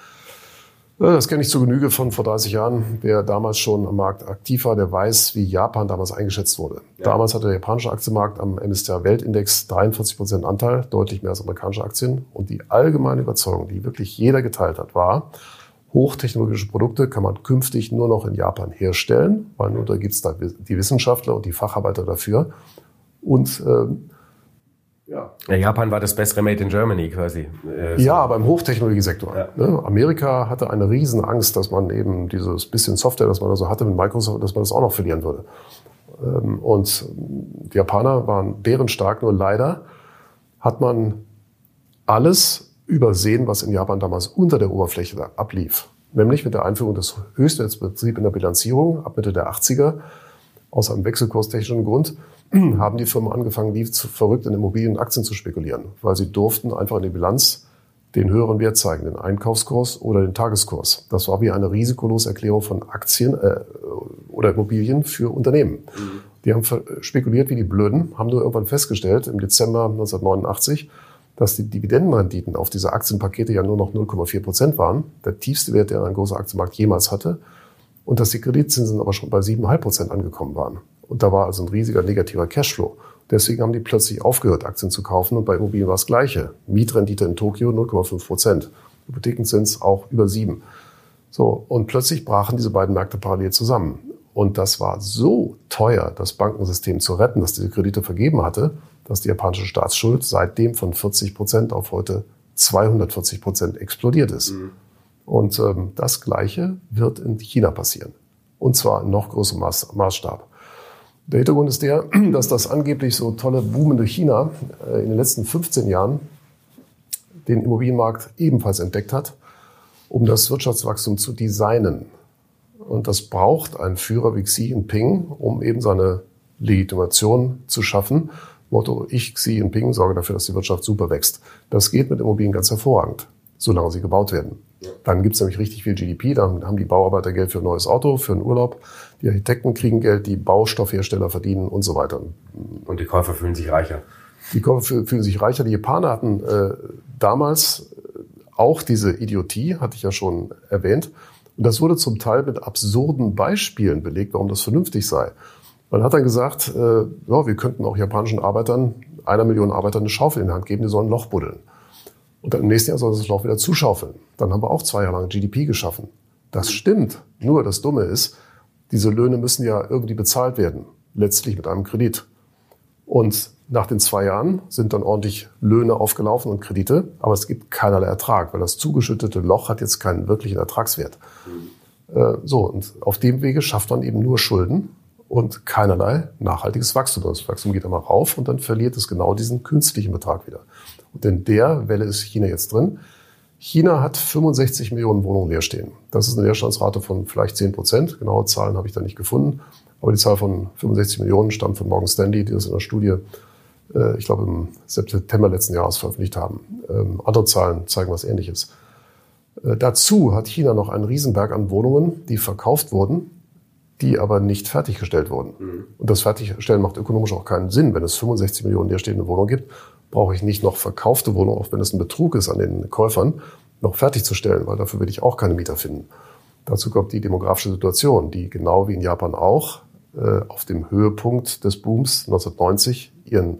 Äh, das kenne ich zu Genüge von vor 30 Jahren, der damals schon am Markt aktiv war, der weiß, wie Japan damals eingeschätzt wurde. Ja. Damals hatte der japanische Aktienmarkt am MSCI Weltindex 43 Prozent Anteil, deutlich mehr als amerikanische Aktien. Und die allgemeine Überzeugung, die wirklich jeder geteilt hat, war, hochtechnologische Produkte kann man künftig nur noch in Japan herstellen, weil nur da gibt es da die Wissenschaftler und die Facharbeiter dafür. Und ähm, ja. ja. Japan war das bessere Made in Germany quasi. Äh, so. Ja, beim Hochtechnologiesektor. Ja. Ne? Amerika hatte eine riesen Angst, dass man eben dieses bisschen Software, das man da so hatte mit Microsoft, dass man das auch noch verlieren würde. Ähm, und die Japaner waren bärenstark, nur leider hat man alles übersehen, was in Japan damals unter der Oberfläche ablief. Nämlich mit der Einführung des Höchstwertsprinzips in der Bilanzierung ab Mitte der 80er aus einem wechselkurstechnischen Grund (clears throat) haben die Firmen angefangen, wie zu verrückt in Immobilien und Aktien zu spekulieren, weil sie durften einfach in die Bilanz den höheren Wert zeigen, den Einkaufskurs oder den Tageskurs. Das war wie eine Risikoloserklärung von Aktien äh, oder Immobilien für Unternehmen. Mhm. Die haben spekuliert wie die Blöden, haben nur irgendwann festgestellt, im Dezember 1989, dass die Dividendenrenditen auf diese Aktienpakete ja nur noch 0,4 Prozent waren, der tiefste Wert, der ein großer Aktienmarkt jemals hatte, und dass die Kreditzinsen aber schon bei 7,5 Prozent angekommen waren. Und da war also ein riesiger negativer Cashflow. Deswegen haben die plötzlich aufgehört, Aktien zu kaufen und bei Immobilien war das Gleiche. Mietrendite in Tokio 0,5 Prozent. Hypothekenzins auch über sieben. So. Und plötzlich brachen diese beiden Märkte parallel zusammen. Und das war so teuer, das Bankensystem zu retten, dass diese Kredite vergeben hatte, dass die japanische Staatsschuld seitdem von 40 Prozent auf heute 240 Prozent explodiert ist. Mhm. Und ähm, das Gleiche wird in China passieren. Und zwar in noch größerem Maßstab. Der Hintergrund ist der, (clears throat) dass das angeblich so tolle boomende China äh, in den letzten 15 Jahren den Immobilienmarkt ebenfalls entdeckt hat, um das Wirtschaftswachstum zu designen. Und das braucht einen Führer wie Xi Jinping, um eben seine Legitimation zu schaffen. Motto, ich, Xi Jinping, sorge dafür, dass die Wirtschaft super wächst. Das geht mit Immobilien ganz hervorragend, solange sie gebaut werden. Dann gibt es nämlich richtig viel GDP, dann haben die Bauarbeiter Geld für ein neues Auto, für einen Urlaub, die Architekten kriegen Geld, die Baustoffhersteller verdienen und so weiter. Und die Käufer fühlen sich reicher. Die Käufer fühlen sich reicher. Die Japaner hatten äh, damals auch diese Idiotie, hatte ich ja schon erwähnt. Und das wurde zum Teil mit absurden Beispielen belegt, warum das vernünftig sei. Man hat dann gesagt, äh, ja, wir könnten auch japanischen Arbeitern, einer Million Arbeitern eine Schaufel in die Hand geben, die sollen ein Loch buddeln. Und dann im nächsten Jahr soll das Loch wieder zuschaufeln. Dann haben wir auch zwei Jahre lang GDP geschaffen. Das stimmt. Nur das Dumme ist, diese Löhne müssen ja irgendwie bezahlt werden. Letztlich mit einem Kredit. Und Nach den zwei Jahren sind dann ordentlich Löhne aufgelaufen und Kredite, aber es gibt keinerlei Ertrag, weil das zugeschüttete Loch hat jetzt keinen wirklichen Ertragswert. Mhm. so, und auf dem Wege schafft man eben nur Schulden und keinerlei nachhaltiges Wachstum. Das Wachstum geht einmal rauf und dann verliert es genau diesen künstlichen Betrag wieder. Und in der Welle ist China jetzt drin. China hat 65 Millionen Wohnungen leer stehen. Das ist eine Leerstandsrate von vielleicht 10 Prozent. Genaue Zahlen habe ich da nicht gefunden. Aber die Zahl von 65 Millionen stammt von Morgan Stanley, die das in der Studie, äh, ich glaube, im September letzten Jahres veröffentlicht haben. Ähm, andere Zahlen zeigen was Ähnliches. Äh, dazu hat China noch einen Riesenberg an Wohnungen, die verkauft wurden, die aber nicht fertiggestellt wurden. Mhm. Und das Fertigstellen macht ökonomisch auch keinen Sinn. Wenn es 65 Millionen leerstehende Wohnungen gibt, brauche ich nicht noch verkaufte Wohnungen, auch wenn es ein Betrug ist an den Käufern, noch fertigzustellen, weil dafür will ich auch keine Mieter finden. Dazu kommt die demografische Situation, die genau wie in Japan auch äh, auf dem Höhepunkt des Booms 1990 ihren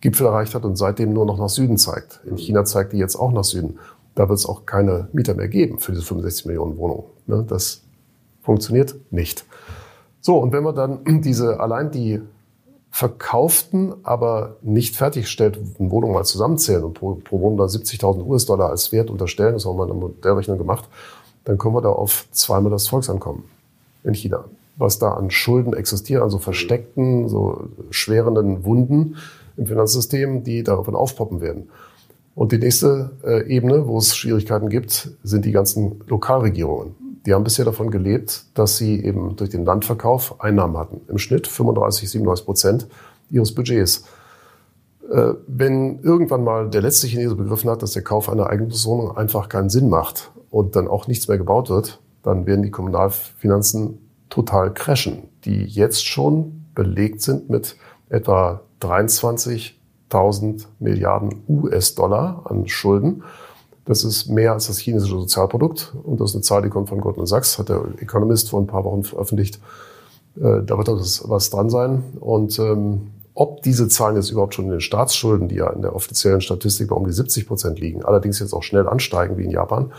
Gipfel erreicht hat und seitdem nur noch nach Süden zeigt. In China zeigt die jetzt auch nach Süden. Da wird es auch keine Mieter mehr geben für diese 65 Millionen Wohnungen. Ne, das funktioniert nicht. So, und wenn wir dann (clears throat) diese, allein die verkauften, aber nicht fertiggestellten Wohnungen mal zusammenzählen und pro, pro Wohnung da 70.000 US-Dollar als Wert unterstellen, das haben wir in der Modellrechnung gemacht, dann kommen wir da auf zweimal das Volksankommen in China. Was da an Schulden existiert, also versteckten, so schwerenden Wunden im Finanzsystem, die davon aufpoppen werden. Und die nächste äh, Ebene, wo es Schwierigkeiten gibt, sind die ganzen Lokalregierungen. Die haben bisher davon gelebt, dass sie eben durch den Landverkauf Einnahmen hatten. Im Schnitt 35, 37 Prozent ihres Budgets. Äh, wenn irgendwann mal der letzte Chinese begriffen hat, dass der Kauf einer Eigentumswohnung einfach keinen Sinn macht und dann auch nichts mehr gebaut wird, dann werden die Kommunalfinanzen total crashen, die jetzt schon belegt sind mit etwa 23.000 Milliarden US-Dollar an Schulden. Das ist mehr als das chinesische Sozialprodukt. Und das ist eine Zahl, die kommt von Goldman Sachs, hat der Economist vor ein paar Wochen veröffentlicht. Äh, da wird das was dran sein. Und ähm, ob diese Zahlen jetzt überhaupt schon in den Staatsschulden, die ja in der offiziellen Statistik bei um die 70 Prozent liegen, allerdings jetzt auch schnell ansteigen wie in Japan,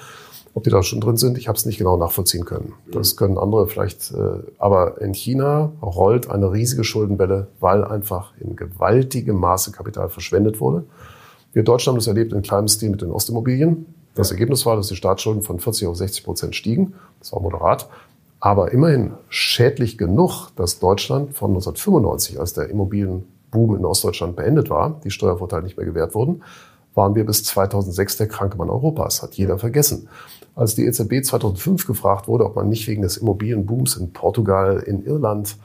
ob die da schon drin sind, ich habe es nicht genau nachvollziehen können. Das können andere vielleicht. Äh, aber in China rollt eine riesige Schuldenwelle, weil einfach in gewaltigem Maße Kapital verschwendet wurde. Wir in Deutschland haben das erlebt in kleinem Stil mit den Ostimmobilien. Das Ergebnis war, dass die Staatsschulden von 40 auf 60 Prozent stiegen. Das war moderat. Aber immerhin schädlich genug, dass Deutschland von 1995, als der Immobilienboom in Ostdeutschland beendet war, die Steuervorteile nicht mehr gewährt wurden, waren wir bis 2006 der kranke Mann Europas. Hat jeder vergessen. Als die EZB 2005 gefragt wurde, ob man nicht wegen des Immobilienbooms in Portugal, in Irland,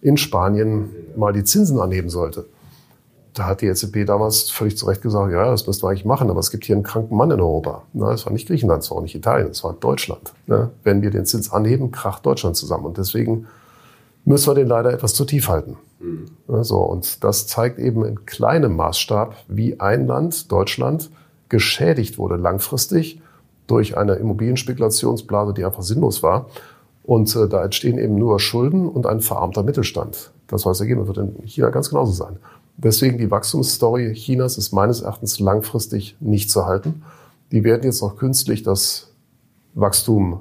in Spanien mal die Zinsen anheben sollte, da hat die EZB damals völlig zu Recht gesagt, ja, das müssten wir eigentlich machen, aber es gibt hier einen kranken Mann in Europa. Na, das war nicht Griechenland, das war auch nicht Italien, das war Deutschland. Na, wenn wir den Zins anheben, kracht Deutschland zusammen. Und deswegen müssen wir den leider etwas zu tief halten. Mhm. Na, so, und das zeigt eben in kleinem Maßstab, wie ein Land, Deutschland, geschädigt wurde langfristig durch eine Immobilienspekulationsblase, die einfach sinnlos war. Und äh, da entstehen eben nur Schulden und ein verarmter Mittelstand. Das heißt, Ergebnis wird in China ganz genauso sein. Deswegen die Wachstumsstory Chinas ist meines Erachtens langfristig nicht zu halten. Die werden jetzt noch künstlich das Wachstum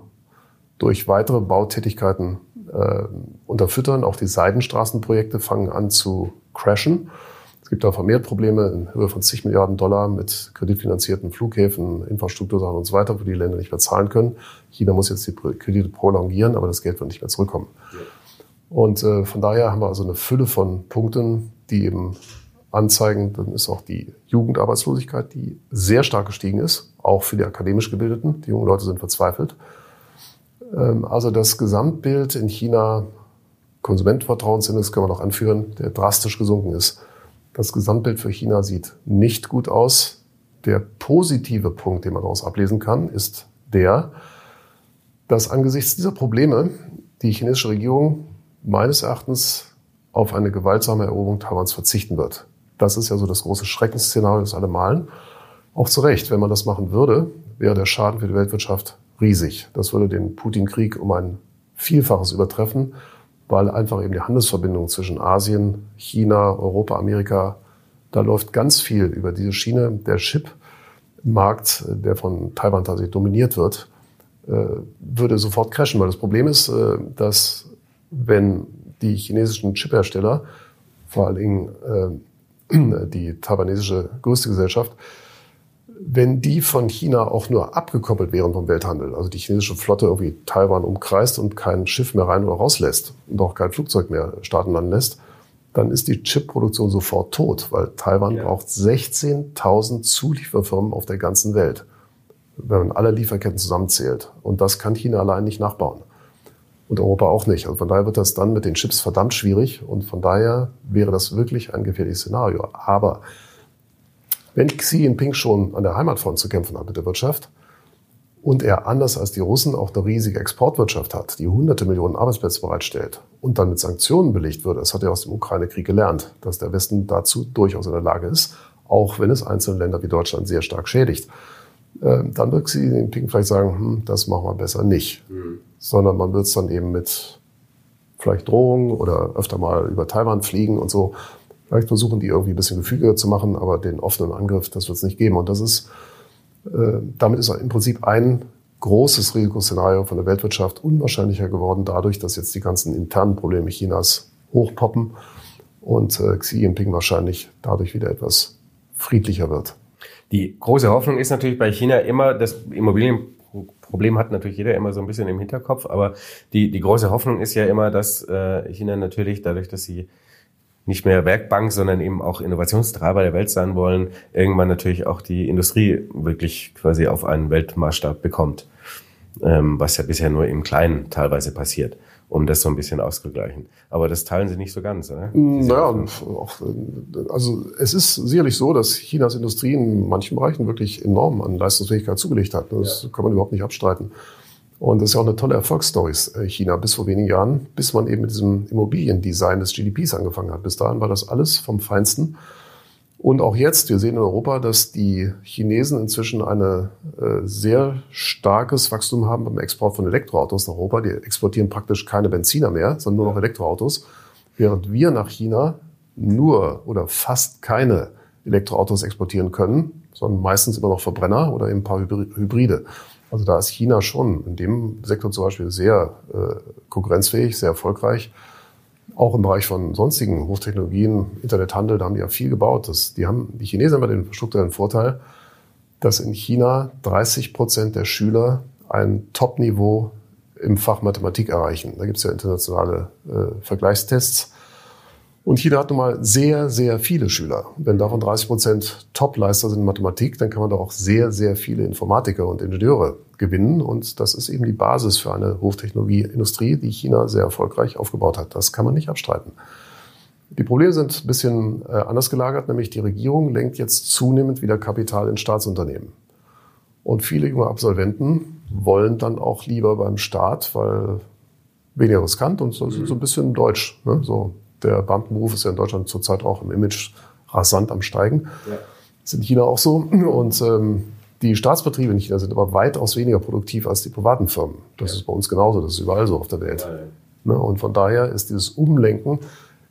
durch weitere Bautätigkeiten äh, unterfüttern. Auch die Seidenstraßenprojekte fangen an zu crashen. Es gibt da vermehrt Probleme in Höhe von zig Milliarden Dollar mit kreditfinanzierten Flughäfen, Infrastruktursachen und so weiter, wo die Länder nicht mehr zahlen können. China muss jetzt die Kredite prolongieren, aber das Geld wird nicht mehr zurückkommen. Und äh, von daher haben wir also eine Fülle von Punkten, die eben anzeigen, dann ist auch die Jugendarbeitslosigkeit, die sehr stark gestiegen ist, auch für die akademisch Gebildeten. Die jungen Leute sind verzweifelt. Ähm, also das Gesamtbild in China, Konsumentenvertrauensindex können wir noch anführen, der drastisch gesunken ist. Das Gesamtbild für China sieht nicht gut aus. Der positive Punkt, den man daraus ablesen kann, ist der, dass angesichts dieser Probleme die chinesische Regierung meines Erachtens auf eine gewaltsame Eroberung Taiwans verzichten wird. Das ist ja so das große Schreckensszenario, das alle malen. Auch zu Recht, wenn man das machen würde, wäre der Schaden für die Weltwirtschaft riesig. Das würde den Putin-Krieg um ein Vielfaches übertreffen, weil einfach eben die Handelsverbindung zwischen Asien, China, Europa, Amerika, da läuft ganz viel über diese Schiene. Der Chip-Markt, der von Taiwan tatsächlich dominiert wird, äh, würde sofort crashen, weil das Problem ist, äh, dass wenn die chinesischen Chiphersteller vor allen Dingen äh, (clears throat) die taiwanesische größte Gesellschaft, wenn die von China auch nur abgekoppelt wären vom Welthandel, also die chinesische Flotte irgendwie Taiwan umkreist und kein Schiff mehr rein oder rauslässt und auch kein Flugzeug mehr starten landen lässt, dann ist die Chipproduktion sofort tot, weil Taiwan ja. braucht 16.000 Zulieferfirmen auf der ganzen Welt, wenn man alle Lieferketten zusammenzählt. Und das kann China allein nicht nachbauen. Und Europa auch nicht. Also von daher wird das dann mit den Chips verdammt schwierig. Und von daher wäre das wirklich ein gefährliches Szenario. Aber wenn Xi Jinping schon an der Heimatfront zu kämpfen hat mit der Wirtschaft und er anders als die Russen auch eine riesige Exportwirtschaft hat, die hunderte Millionen Arbeitsplätze bereitstellt und dann mit Sanktionen belegt wird, das hat er aus dem Ukraine-Krieg gelernt, dass der Westen dazu durchaus in der Lage ist, auch wenn es einzelne Länder wie Deutschland sehr stark schädigt. Äh, dann wird Xi Jinping vielleicht sagen, hm, das machen wir besser nicht. Mhm. Sondern man wird es dann eben mit vielleicht Drohungen oder öfter mal über Taiwan fliegen und so Vielleicht versuchen die irgendwie ein bisschen gefügiger zu machen, aber den offenen Angriff, das wird es nicht geben. Und das ist, äh, damit ist im Prinzip ein großes Risikoszenario von der Weltwirtschaft unwahrscheinlicher geworden, dadurch, dass jetzt die ganzen internen Probleme Chinas hochpoppen und äh, Xi Jinping wahrscheinlich dadurch wieder etwas friedlicher wird. Die große Hoffnung ist natürlich bei China immer, das Immobilienproblem hat natürlich jeder immer so ein bisschen im Hinterkopf, aber die, die große Hoffnung ist ja immer, dass äh, China natürlich dadurch, dass sie nicht mehr Werkbank, sondern eben auch Innovationstreiber der Welt sein wollen, irgendwann natürlich auch die Industrie wirklich quasi auf einen Weltmaßstab bekommt, ähm, was ja bisher nur im Kleinen teilweise passiert, um das so ein bisschen auszugleichen. Aber das teilen Sie nicht so ganz, oder? Naja, also es ist sicherlich so, dass Chinas Industrie in manchen Bereichen wirklich enorm an Leistungsfähigkeit zugelegt hat. Das ja. kann man überhaupt nicht abstreiten. Und das ist ja auch eine tolle Erfolgsstory, äh, China, bis vor wenigen Jahren, bis man eben mit diesem Immobiliendesign des GDPs angefangen hat. Bis dahin war das alles vom Feinsten. Und auch jetzt, wir sehen in Europa, dass die Chinesen inzwischen ein äh, sehr starkes Wachstum haben beim Export von Elektroautos nach Europa. Die exportieren praktisch keine Benziner mehr, sondern nur noch Elektroautos. Während wir nach China nur oder fast keine Elektroautos exportieren können, sondern meistens immer noch Verbrenner oder eben ein paar Hybride. Also da ist China schon in dem Sektor zum Beispiel sehr äh, konkurrenzfähig, sehr erfolgreich. Auch im Bereich von sonstigen Hochtechnologien, Internethandel, da haben die ja viel gebaut. Das, die, haben, die Chinesen haben den strukturellen Vorteil, dass in China 30 Prozent der Schüler ein Top-Niveau im Fach Mathematik erreichen. Da gibt es ja internationale äh, Vergleichstests. Und China hat nun mal sehr, sehr viele Schüler. Wenn davon 30 Prozent Topleister sind in Mathematik, dann kann man da auch sehr, sehr viele Informatiker und Ingenieure gewinnen. Und das ist eben die Basis für eine Hochtechnologieindustrie, die China sehr erfolgreich aufgebaut hat. Das kann man nicht abstreiten. Die Probleme sind ein bisschen äh, anders gelagert, nämlich die Regierung lenkt jetzt zunehmend wieder Kapital in Staatsunternehmen. Und viele junge Absolventen wollen dann auch lieber beim Staat, weil weniger riskant und so, so ein bisschen deutsch. Ne? So der Beamtenberuf ist ja in Deutschland zurzeit auch im Image rasant am Steigen. Ja. Das ist in China auch so. Und ähm, die Staatsbetriebe in China sind aber weitaus weniger produktiv als die privaten Firmen. Das ja. ist bei uns genauso, das ist überall so auf der Welt. Ja, ne? Und von daher ist dieses Umlenken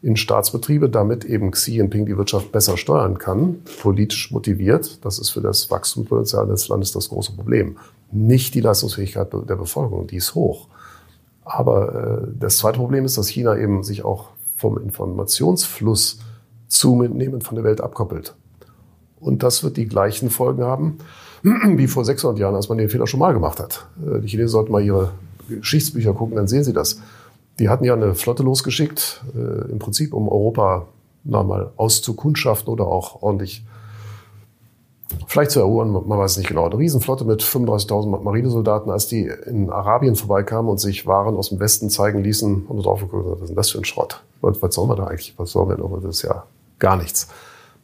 in Staatsbetriebe, damit eben Xi Jinping die Wirtschaft besser steuern kann, politisch motiviert. Das ist für das Wachstumspotenzial des Landes das große Problem. Nicht die Leistungsfähigkeit der Bevölkerung, die ist hoch. Aber äh, das zweite Problem ist, dass China eben sich auch vom Informationsfluss zunehmend von der Welt abkoppelt. Und das wird die gleichen Folgen haben (clears throat) wie vor 600 Jahren, als man den Fehler schon mal gemacht hat. Äh, die Chinesen sollten mal ihre Geschichtsbücher gucken, dann sehen sie das. Die hatten ja eine Flotte losgeschickt, äh, im Prinzip um Europa na, mal auszukundschaften oder auch ordentlich vielleicht zu erobern, man weiß es nicht genau. Eine Riesenflotte mit 35.000 Marinesoldaten, als die in Arabien vorbeikamen und sich Waren aus dem Westen zeigen ließen, und drauf geguckt, was ist denn das für ein Schrott? Was, was soll man da eigentlich? Was soll man denn? Das ist ja gar nichts.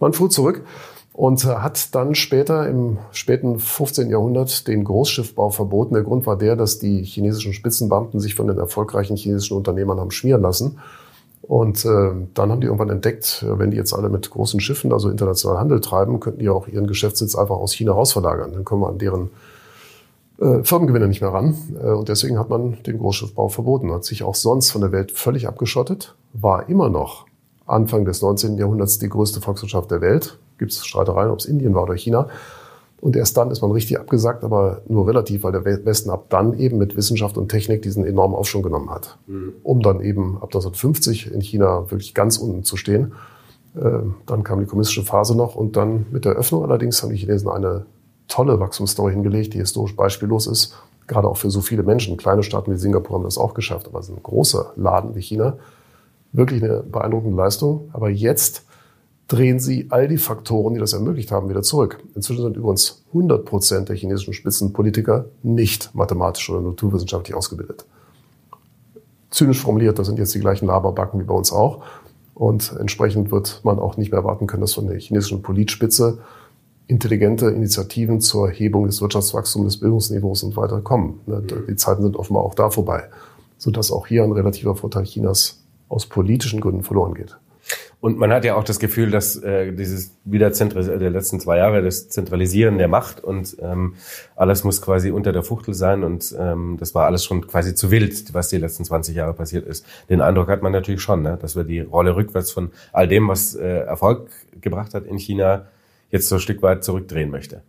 Man fuhr zurück und hat dann später im späten 15. Jahrhundert den Großschiffbau verboten. Der Grund war der, dass die chinesischen Spitzenbeamten sich von den erfolgreichen chinesischen Unternehmern haben schmieren lassen und äh, dann haben die irgendwann entdeckt, äh, wenn die jetzt alle mit großen Schiffen, also international Handel treiben, könnten die auch ihren Geschäftssitz einfach aus China rausverlagern. Dann kommen wir an deren äh, Firmengewinne nicht mehr ran. Äh, und deswegen hat man den Großschiffbau verboten. Hat sich auch sonst von der Welt völlig abgeschottet. War immer noch Anfang des 19. Jahrhunderts die größte Volkswirtschaft der Welt. Gibt es Streitereien, ob es Indien war oder China. Und erst dann ist man richtig abgesagt, aber nur relativ, weil der Westen ab dann eben mit Wissenschaft und Technik diesen enormen Aufschwung genommen hat. Mhm. Um dann eben ab 1950 in China wirklich ganz unten zu stehen. Äh, dann kam die kommunistische Phase noch und dann mit der Öffnung allerdings haben die Chinesen eine tolle Wachstumsstory hingelegt, die historisch beispiellos ist. Gerade auch für so viele Menschen. Kleine Staaten wie Singapur haben das auch geschafft, aber es ist ein großer Laden wie China. Wirklich eine beeindruckende Leistung. Aber jetzt drehen sie all die Faktoren, die das ermöglicht haben, wieder zurück. Inzwischen sind übrigens 100 Prozent der chinesischen Spitzenpolitiker nicht mathematisch oder naturwissenschaftlich ausgebildet. Zynisch formuliert, das sind jetzt die gleichen Laberbacken wie bei uns auch. Und entsprechend wird man auch nicht mehr erwarten können, dass von der chinesischen Politspitze intelligente Initiativen zur Hebung des Wirtschaftswachstums, des Bildungsniveaus und weiter kommen. Ne, die Zeiten sind offenbar auch da vorbei, sodass auch hier ein relativer Vorteil Chinas aus politischen Gründen verloren geht. Und man hat ja auch das Gefühl, dass äh, dieses wieder der letzten zwei Jahre das Zentralisieren der Macht und ähm, alles muss quasi unter der Fuchtel sein und ähm, das war alles schon quasi zu wild, was die letzten 20 Jahre passiert ist. Den Eindruck hat man natürlich schon, ne? dass wir die Rolle rückwärts von all dem, was äh, Erfolg gebracht hat in China, jetzt so ein Stück weit zurückdrehen möchte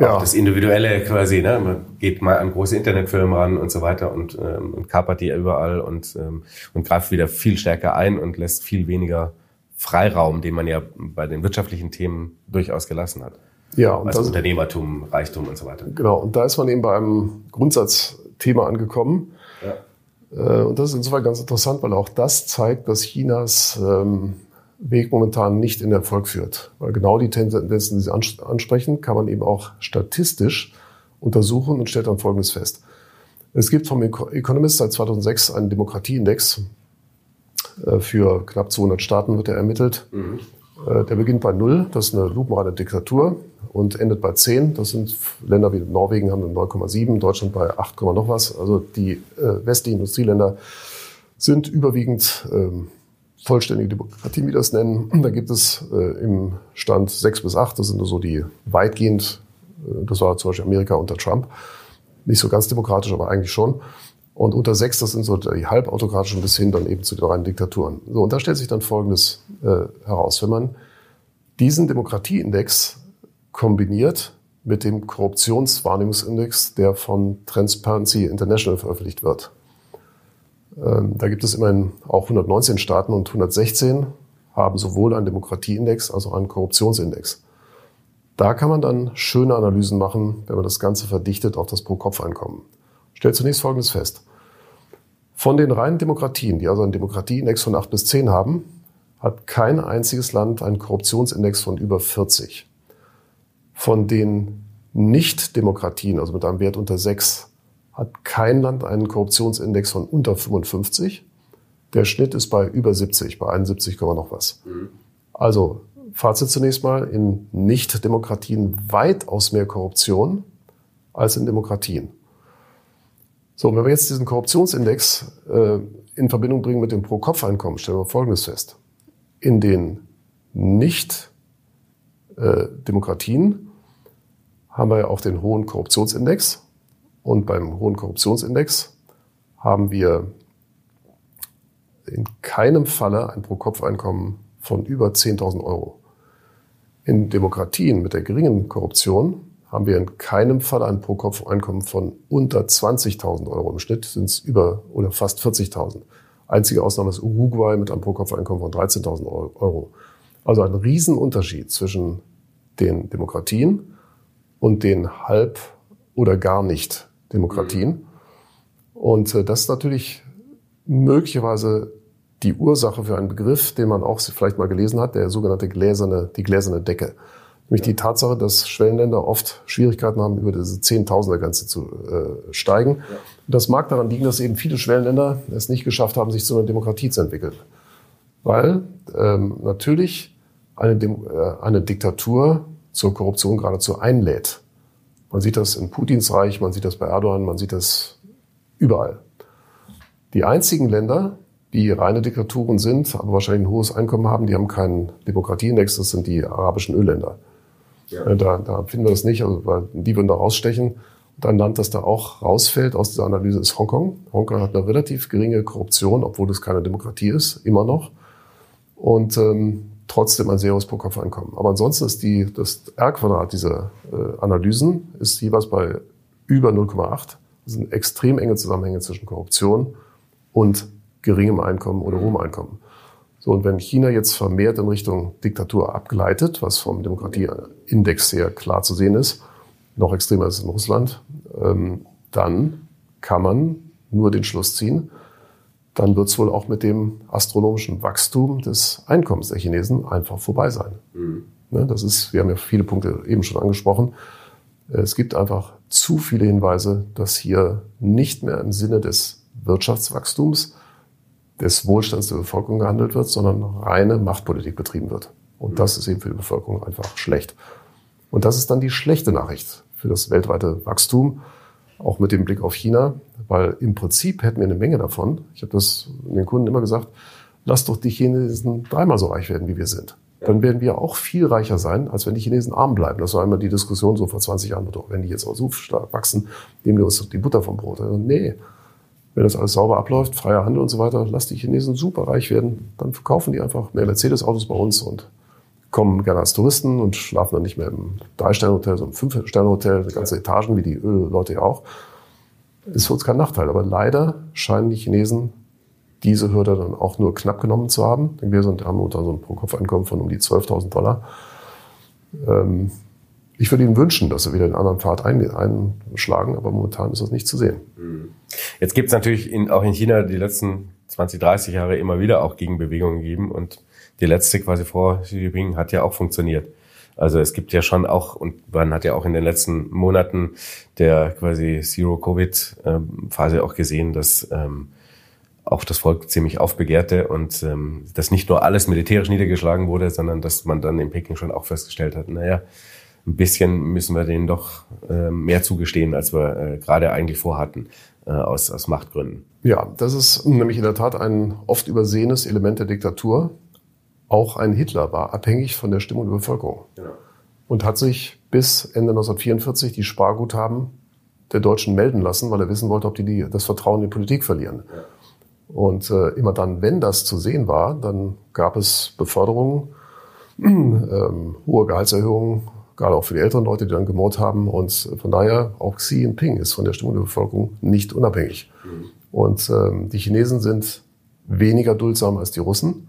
ja. das Individuelle quasi, ne? Man geht mal an große Internetfirmen ran und so weiter und, ähm, und kapert die überall und, ähm, und greift wieder viel stärker ein und lässt viel weniger Freiraum, den man ja bei den wirtschaftlichen Themen durchaus gelassen hat. Ja, und also das, Unternehmertum, Reichtum und so weiter. Genau, und da ist man eben bei einem Grundsatzthema angekommen. Ja. Äh, und das ist insofern ganz interessant, weil auch das zeigt, dass Chinas ähm, Weg momentan nicht in Erfolg führt. Weil genau die Tendenzen, die Sie ansprechen, kann man eben auch statistisch untersuchen und stellt dann Folgendes fest. Es gibt vom Economist seit 2006 einen Demokratieindex. Äh, für knapp 200 Staaten wird er ermittelt. Mhm. Äh, der beginnt bei null, das ist eine lupenreine Diktatur, und endet bei 10. Das sind Länder wie Norwegen haben 9,7, Deutschland bei 8, noch was. Also die äh, westlichen Industrieländer sind überwiegend ähm, vollständige Demokratie, wie wir das nennen. Da gibt es äh, im Stand sechs bis acht, das sind nur so die weitgehend, äh, das war zum Beispiel Amerika unter Trump, nicht so ganz demokratisch, aber eigentlich schon. Und unter sechs, das sind so die halbautokratischen bis hin dann eben zu den reinen Diktaturen. So, und da stellt sich dann Folgendes äh, heraus. Wenn man diesen Demokratieindex kombiniert mit dem Korruptionswahrnehmungsindex, der von Transparency International veröffentlicht wird, ähm, da gibt es immerhin auch 119 Staaten und 116 haben sowohl einen Demokratieindex als auch einen Korruptionsindex. Da kann man dann schöne Analysen machen, wenn man das Ganze verdichtet auf das Pro-Kopf-Einkommen. Stellt zunächst Folgendes fest. Von den reinen Demokratien, die also einen Demokratieindex von 8 bis 10 haben, hat kein einziges Land einen Korruptionsindex von über 40. Von den Nicht-Demokratien, also mit einem Wert unter 6, hat kein Land einen Korruptionsindex von unter 55. Der Schnitt ist bei über 70, bei 71, noch was. Mhm. Also Fazit zunächst mal, in Nicht-Demokratien weitaus mehr Korruption als in Demokratien. So, wenn wir jetzt diesen Korruptionsindex äh, in Verbindung bringen mit dem Pro-Kopf-Einkommen, stellen wir Folgendes fest. In den Nicht-Demokratien äh, haben wir ja auch den hohen Korruptionsindex. Und beim hohen Korruptionsindex haben wir in keinem Falle ein Pro-Kopf-Einkommen von über 10.000 Euro. In Demokratien mit der geringen Korruption haben wir in keinem Fall ein Pro-Kopf-Einkommen von unter 20.000 Euro. Im Schnitt sind es über oder fast 40.000. Einzige Ausnahme ist Uruguay mit einem Pro-Kopf-Einkommen von 13.000 Euro. Also ein Riesenunterschied zwischen den Demokratien und den halb oder gar nicht Demokratien. Und äh, das ist natürlich möglicherweise die Ursache für einen Begriff, den man auch vielleicht mal gelesen hat, der sogenannte gläserne, die gläserne Decke. Nämlich die Tatsache, dass Schwellenländer oft Schwierigkeiten haben, über diese Zehntausender-Grenze zu äh, steigen. Ja. Das mag daran liegen, dass eben viele Schwellenländer es nicht geschafft haben, sich zu einer Demokratie zu entwickeln. Weil ähm, natürlich eine, Dem äh, eine Diktatur zur Korruption geradezu einlädt. Man sieht das in Putins Reich, man sieht das bei Erdogan, man sieht das überall. Die einzigen Länder, die reine Diktaturen sind, aber wahrscheinlich ein hohes Einkommen haben, die haben keinen Demokratieindex, das sind die arabischen Ölländer. Ja. Äh, da, da finden wir das nicht, also, weil die würden da rausstechen. Und ein Land, das da auch rausfällt aus dieser Analyse, ist Hongkong. Hongkong hat eine relativ geringe Korruption, obwohl es keine Demokratie ist, immer noch. Und ähm, trotzdem ein sehr hohes Pro-Kopf-Einkommen. Aber ansonsten ist die, das R-Quadrat dieser äh, Analysen ist jeweils bei über 0,8. Das sind extrem enge Zusammenhänge zwischen Korruption und geringem Einkommen oder hohem Einkommen. So, und wenn China jetzt vermehrt in Richtung Diktatur abgleitet, was vom Demokratieindex her klar zu sehen ist, noch extremer ist in Russland, ähm, dann kann man nur den Schluss ziehen, dann wird es wohl auch mit dem astronomischen Wachstum des Einkommens der Chinesen einfach vorbei sein. Mhm. Ne, das ist, wir haben ja viele Punkte eben schon angesprochen. Es gibt einfach zu viele Hinweise, dass hier nicht mehr im Sinne des Wirtschaftswachstums, des Wohlstands der Bevölkerung gehandelt wird, sondern reine Machtpolitik betrieben wird. Und das ist eben für die Bevölkerung einfach schlecht. Und das ist dann die schlechte Nachricht für das weltweite Wachstum, auch mit dem Blick auf China, weil im Prinzip hätten wir eine Menge davon. Ich habe das den Kunden immer gesagt, lass doch die Chinesen dreimal so reich werden, wie wir sind. Dann werden wir auch viel reicher sein, als wenn die Chinesen arm bleiben. Das war immer die Diskussion so vor 20 Jahren. Doch, wenn die jetzt auch so stark wachsen, nehmen wir uns die Butter vom Brot. Also, nee, wenn das alles sauber abläuft, freier Handel und so weiter, lass die Chinesen super reich werden. Dann verkaufen die einfach mehr Mercedes-Autos bei uns und kommen gerne als Touristen und schlafen dann nicht mehr im Drei-Sterne-Hotel, sondern im Fünf-Sterne-Hotel, ganze Etagen, wie die Ölleute ja auch. Ist für uns kein Nachteil. Aber leider scheinen die Chinesen diese Hürde dann auch nur knapp genommen zu haben. Wir sind, haben unter so ein Pro-Kopf-Einkommen von um die 12.000 Dollar. Ähm, ich würde Ihnen wünschen, dass Sie wieder den anderen Pfad ein, einschlagen, aber momentan ist das nicht zu sehen. Jetzt gibt es natürlich in, auch in China die letzten 20, 30 Jahre immer wieder auch Gegenbewegungen gegeben und die letzte quasi vor Xi Jinping hat ja auch funktioniert. Also es gibt ja schon auch, und man hat ja auch in den letzten Monaten der quasi Zero-Covid-Phase auch gesehen, dass ähm, auch das Volk ziemlich aufbegehrte und ähm, dass nicht nur alles militärisch niedergeschlagen wurde, sondern dass man dann in Peking schon auch festgestellt hat, naja, ein bisschen müssen wir denen doch äh, mehr zugestehen, als wir äh, gerade eigentlich vorhatten, äh, aus, aus Machtgründen. Ja, das ist nämlich in der Tat ein oft übersehenes Element der Diktatur. Auch ein Hitler war abhängig von der Stimmung der Bevölkerung genau. und hat sich bis Ende 1944 die Sparguthaben der Deutschen melden lassen, weil er wissen wollte, ob die, die das Vertrauen in die Politik verlieren. Ja. Und äh, immer dann, wenn das zu sehen war, dann gab es Beförderungen, (clears throat) ähm, hohe Gehaltserhöhungen, gerade auch für die älteren Leute, die dann gemord haben. Und von daher auch Xi Jinping ist von der Stimmung der Bevölkerung nicht unabhängig. Mhm. Und ähm, die Chinesen sind weniger duldsam als die Russen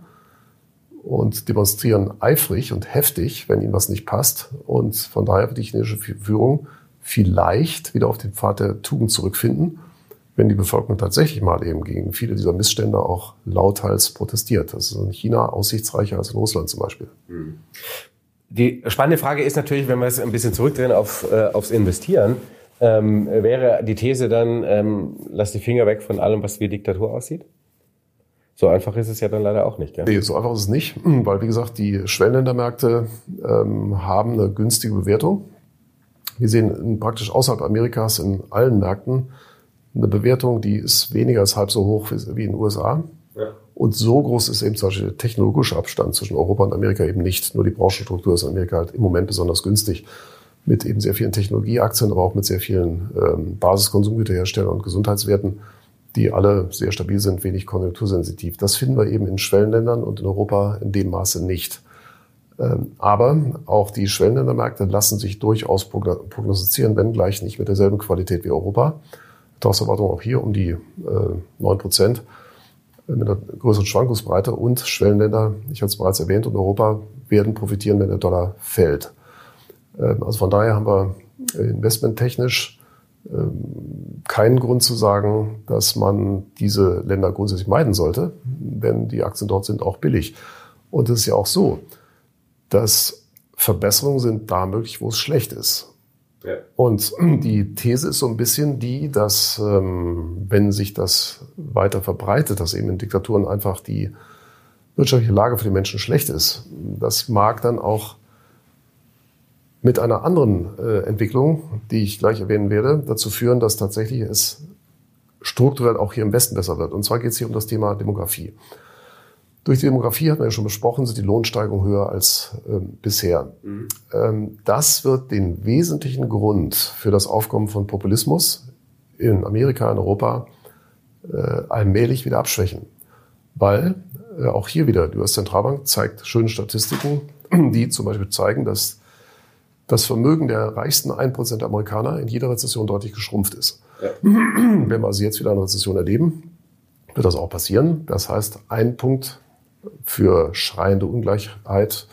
und demonstrieren eifrig und heftig, wenn ihnen was nicht passt. Und von daher wird die chinesische Führung vielleicht wieder auf den Pfad der Tugend zurückfinden, wenn die Bevölkerung tatsächlich mal eben gegen viele dieser Missstände auch lauthals protestiert. Das ist in China aussichtsreicher als in Russland zum Beispiel. Die spannende Frage ist natürlich, wenn wir es ein bisschen zurückdrehen auf, äh, aufs Investieren, ähm, wäre die These dann, ähm, lass die Finger weg von allem, was wie Diktatur aussieht? So einfach ist es ja dann leider auch nicht. Gell? Nee, so einfach ist es nicht, weil wie gesagt, die Schwellenländermärkte ähm, haben eine günstige Bewertung. Wir sehen praktisch außerhalb Amerikas in allen Märkten eine Bewertung, die ist weniger als halb so hoch wie in den USA. Ja. Und so groß ist eben zum Beispiel der technologische Abstand zwischen Europa und Amerika eben nicht. Nur die Branchenstruktur ist in Amerika halt im Moment besonders günstig. Mit eben sehr vielen Technologieaktien, aber auch mit sehr vielen ähm, Basiskonsumgüterherstellern und Gesundheitswerten die alle sehr stabil sind, wenig konjunktursensitiv. Das finden wir eben in Schwellenländern und in Europa in dem Maße nicht. Ähm, aber auch die Schwellenländermärkte lassen sich durchaus prognostizieren, wenn gleich nicht mit derselben Qualität wie Europa. Erwartung auch hier um die 9 äh, Prozent mit einer größeren Schwankungsbreite und Schwellenländer, ich hatte es bereits erwähnt, und Europa werden profitieren, wenn der Dollar fällt. Ähm, also von daher haben wir investmenttechnisch ähm, keinen Grund zu sagen, dass man diese Länder grundsätzlich meiden sollte, denn die Aktien dort sind auch billig. Und es ist ja auch so, dass Verbesserungen sind da möglich, wo es schlecht ist. Ja. Und (clears throat) die These ist so ein bisschen die, dass ähm, wenn sich das weiter verbreitet, dass eben in Diktaturen einfach die wirtschaftliche Lage für die Menschen schlecht ist, das mag dann auch mit einer anderen äh, Entwicklung, die ich gleich erwähnen werde, dazu führen, dass tatsächlich es strukturell auch hier im Westen besser wird. Und zwar geht es hier um das Thema Demografie. Durch die Demografie, hat man ja schon besprochen, sind die Lohnsteigerungen höher als ähm, bisher. Mhm. Ähm, das wird den wesentlichen Grund für das Aufkommen von Populismus in Amerika, in Europa äh, allmählich wieder abschwächen. Weil äh, auch hier wieder, die US-Zentralbank zeigt schöne Statistiken, (clears throat) die zum Beispiel zeigen, dass das Vermögen der reichsten 1% der Amerikaner in jeder Rezession deutlich geschrumpft ist. Ja. (clears throat) Wenn wir also jetzt wieder eine Rezession erleben, wird das auch passieren. Das heißt, ein Punkt für schreiende Ungleichheit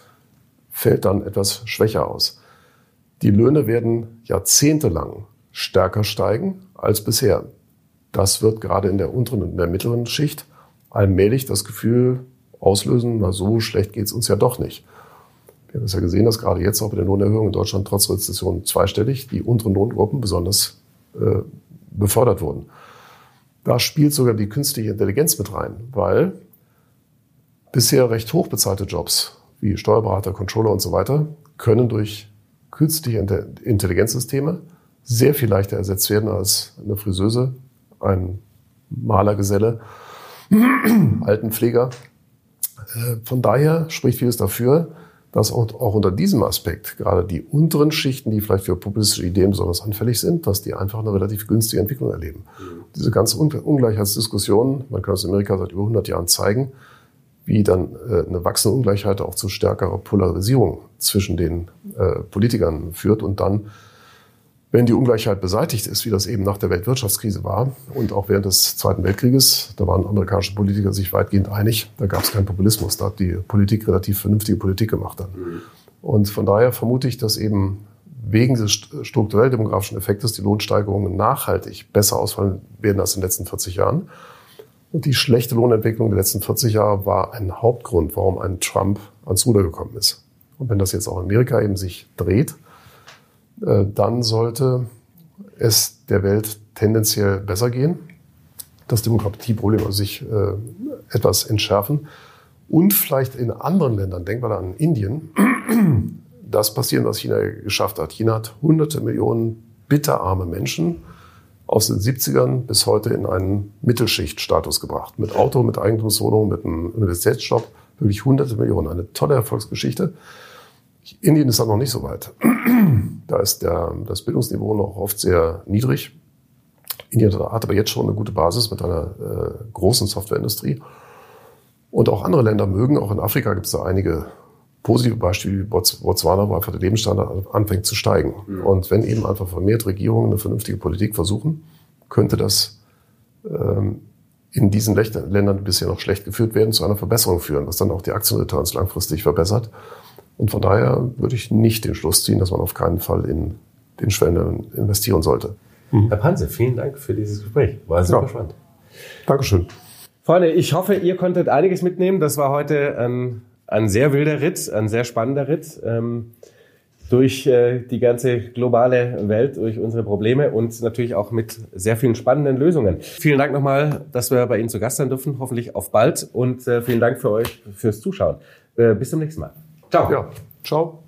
fällt dann etwas schwächer aus. Die Löhne werden jahrzehntelang stärker steigen als bisher. Das wird gerade in der unteren und in der mittleren Schicht allmählich das Gefühl auslösen, na so schlecht geht es uns ja doch nicht. Wir haben es ja gesehen, dass gerade jetzt auch bei der Lohnerhöhung in Deutschland trotz Rezession zweistellig die unteren Lohngruppen besonders äh, befördert wurden. Da spielt sogar die künstliche Intelligenz mit rein, weil bisher recht hochbezahlte Jobs wie Steuerberater, Controller und so weiter können durch künstliche Intelligenzsysteme sehr viel leichter ersetzt werden als eine Friseuse, ein Malergeselle, (clears throat) Altenpfleger. Äh, von daher spricht vieles dafür, dass auch unter diesem Aspekt gerade die unteren Schichten, die vielleicht für populistische Ideen besonders anfällig sind, dass die einfach eine relativ günstige Entwicklung erleben. Mhm. Diese ganze Ungleichheitsdiskussion, man kann es in Amerika seit über 100 Jahren zeigen, wie dann äh, eine wachsende Ungleichheit auch zu stärkerer Polarisierung zwischen den äh, Politikern führt und dann wenn die Ungleichheit beseitigt ist, wie das eben nach der Weltwirtschaftskrise war und auch während des Zweiten Weltkrieges, da waren amerikanische Politiker sich weitgehend einig, da gab es keinen Populismus, da hat die Politik relativ vernünftige Politik gemacht dann. Mhm. Und von daher vermute ich, dass eben wegen des strukturell-demografischen Effektes die Lohnsteigerungen nachhaltig besser ausfallen werden als in den letzten 40 Jahren. Und die schlechte Lohnentwicklung der letzten 40 Jahre war ein Hauptgrund, warum ein Trump ans Ruder gekommen ist. Und wenn das jetzt auch in Amerika eben sich dreht, äh, dann sollte es der Welt tendenziell besser gehen, das Demokratieproblem sich äh, etwas entschärfen und vielleicht in anderen Ländern, denken wir an Indien, (clears throat) das passieren, was China geschafft hat. China hat hunderte Millionen bitterarme Menschen aus den 70ern bis heute in einen Mittelschichtstatus gebracht. Mit Auto, mit Eigentumswohnung, mit einem Universitätsjob. Wirklich hunderte Millionen. Eine tolle Erfolgsgeschichte. Indien ist da noch nicht so weit. Da ist der, das Bildungsniveau noch oft sehr niedrig. Indien hat aber jetzt schon eine gute Basis mit einer äh, großen Softwareindustrie. Und auch andere Länder mögen, auch in Afrika gibt es da einige positive Beispiele wie Botswana, wo einfach der Lebensstandard anfängt zu steigen. Mhm. Und wenn eben einfach vermehrt Regierungen eine vernünftige Politik versuchen, könnte das ähm, in diesen Ländern, die bisher noch schlecht geführt werden, zu einer Verbesserung führen, was dann auch die Aktienreturns langfristig verbessert. Und von daher würde ich nicht den Schluss ziehen, dass man auf keinen Fall in den Schwellen investieren sollte. Mhm. Herr Panse, vielen Dank für dieses Gespräch. War super ja. spannend. Dankeschön. Freunde, ich hoffe, ihr konntet einiges mitnehmen. Das war heute ein, ein sehr wilder Ritt, ein sehr spannender Ritt ähm, durch äh, die ganze globale Welt, durch unsere Probleme und natürlich auch mit sehr vielen spannenden Lösungen. Vielen Dank nochmal, dass wir bei Ihnen zu Gast sein dürfen. Hoffentlich auf bald und äh, vielen Dank für euch fürs Zuschauen. Äh, bis zum nächsten Mal. Ciao. Ja, ciao.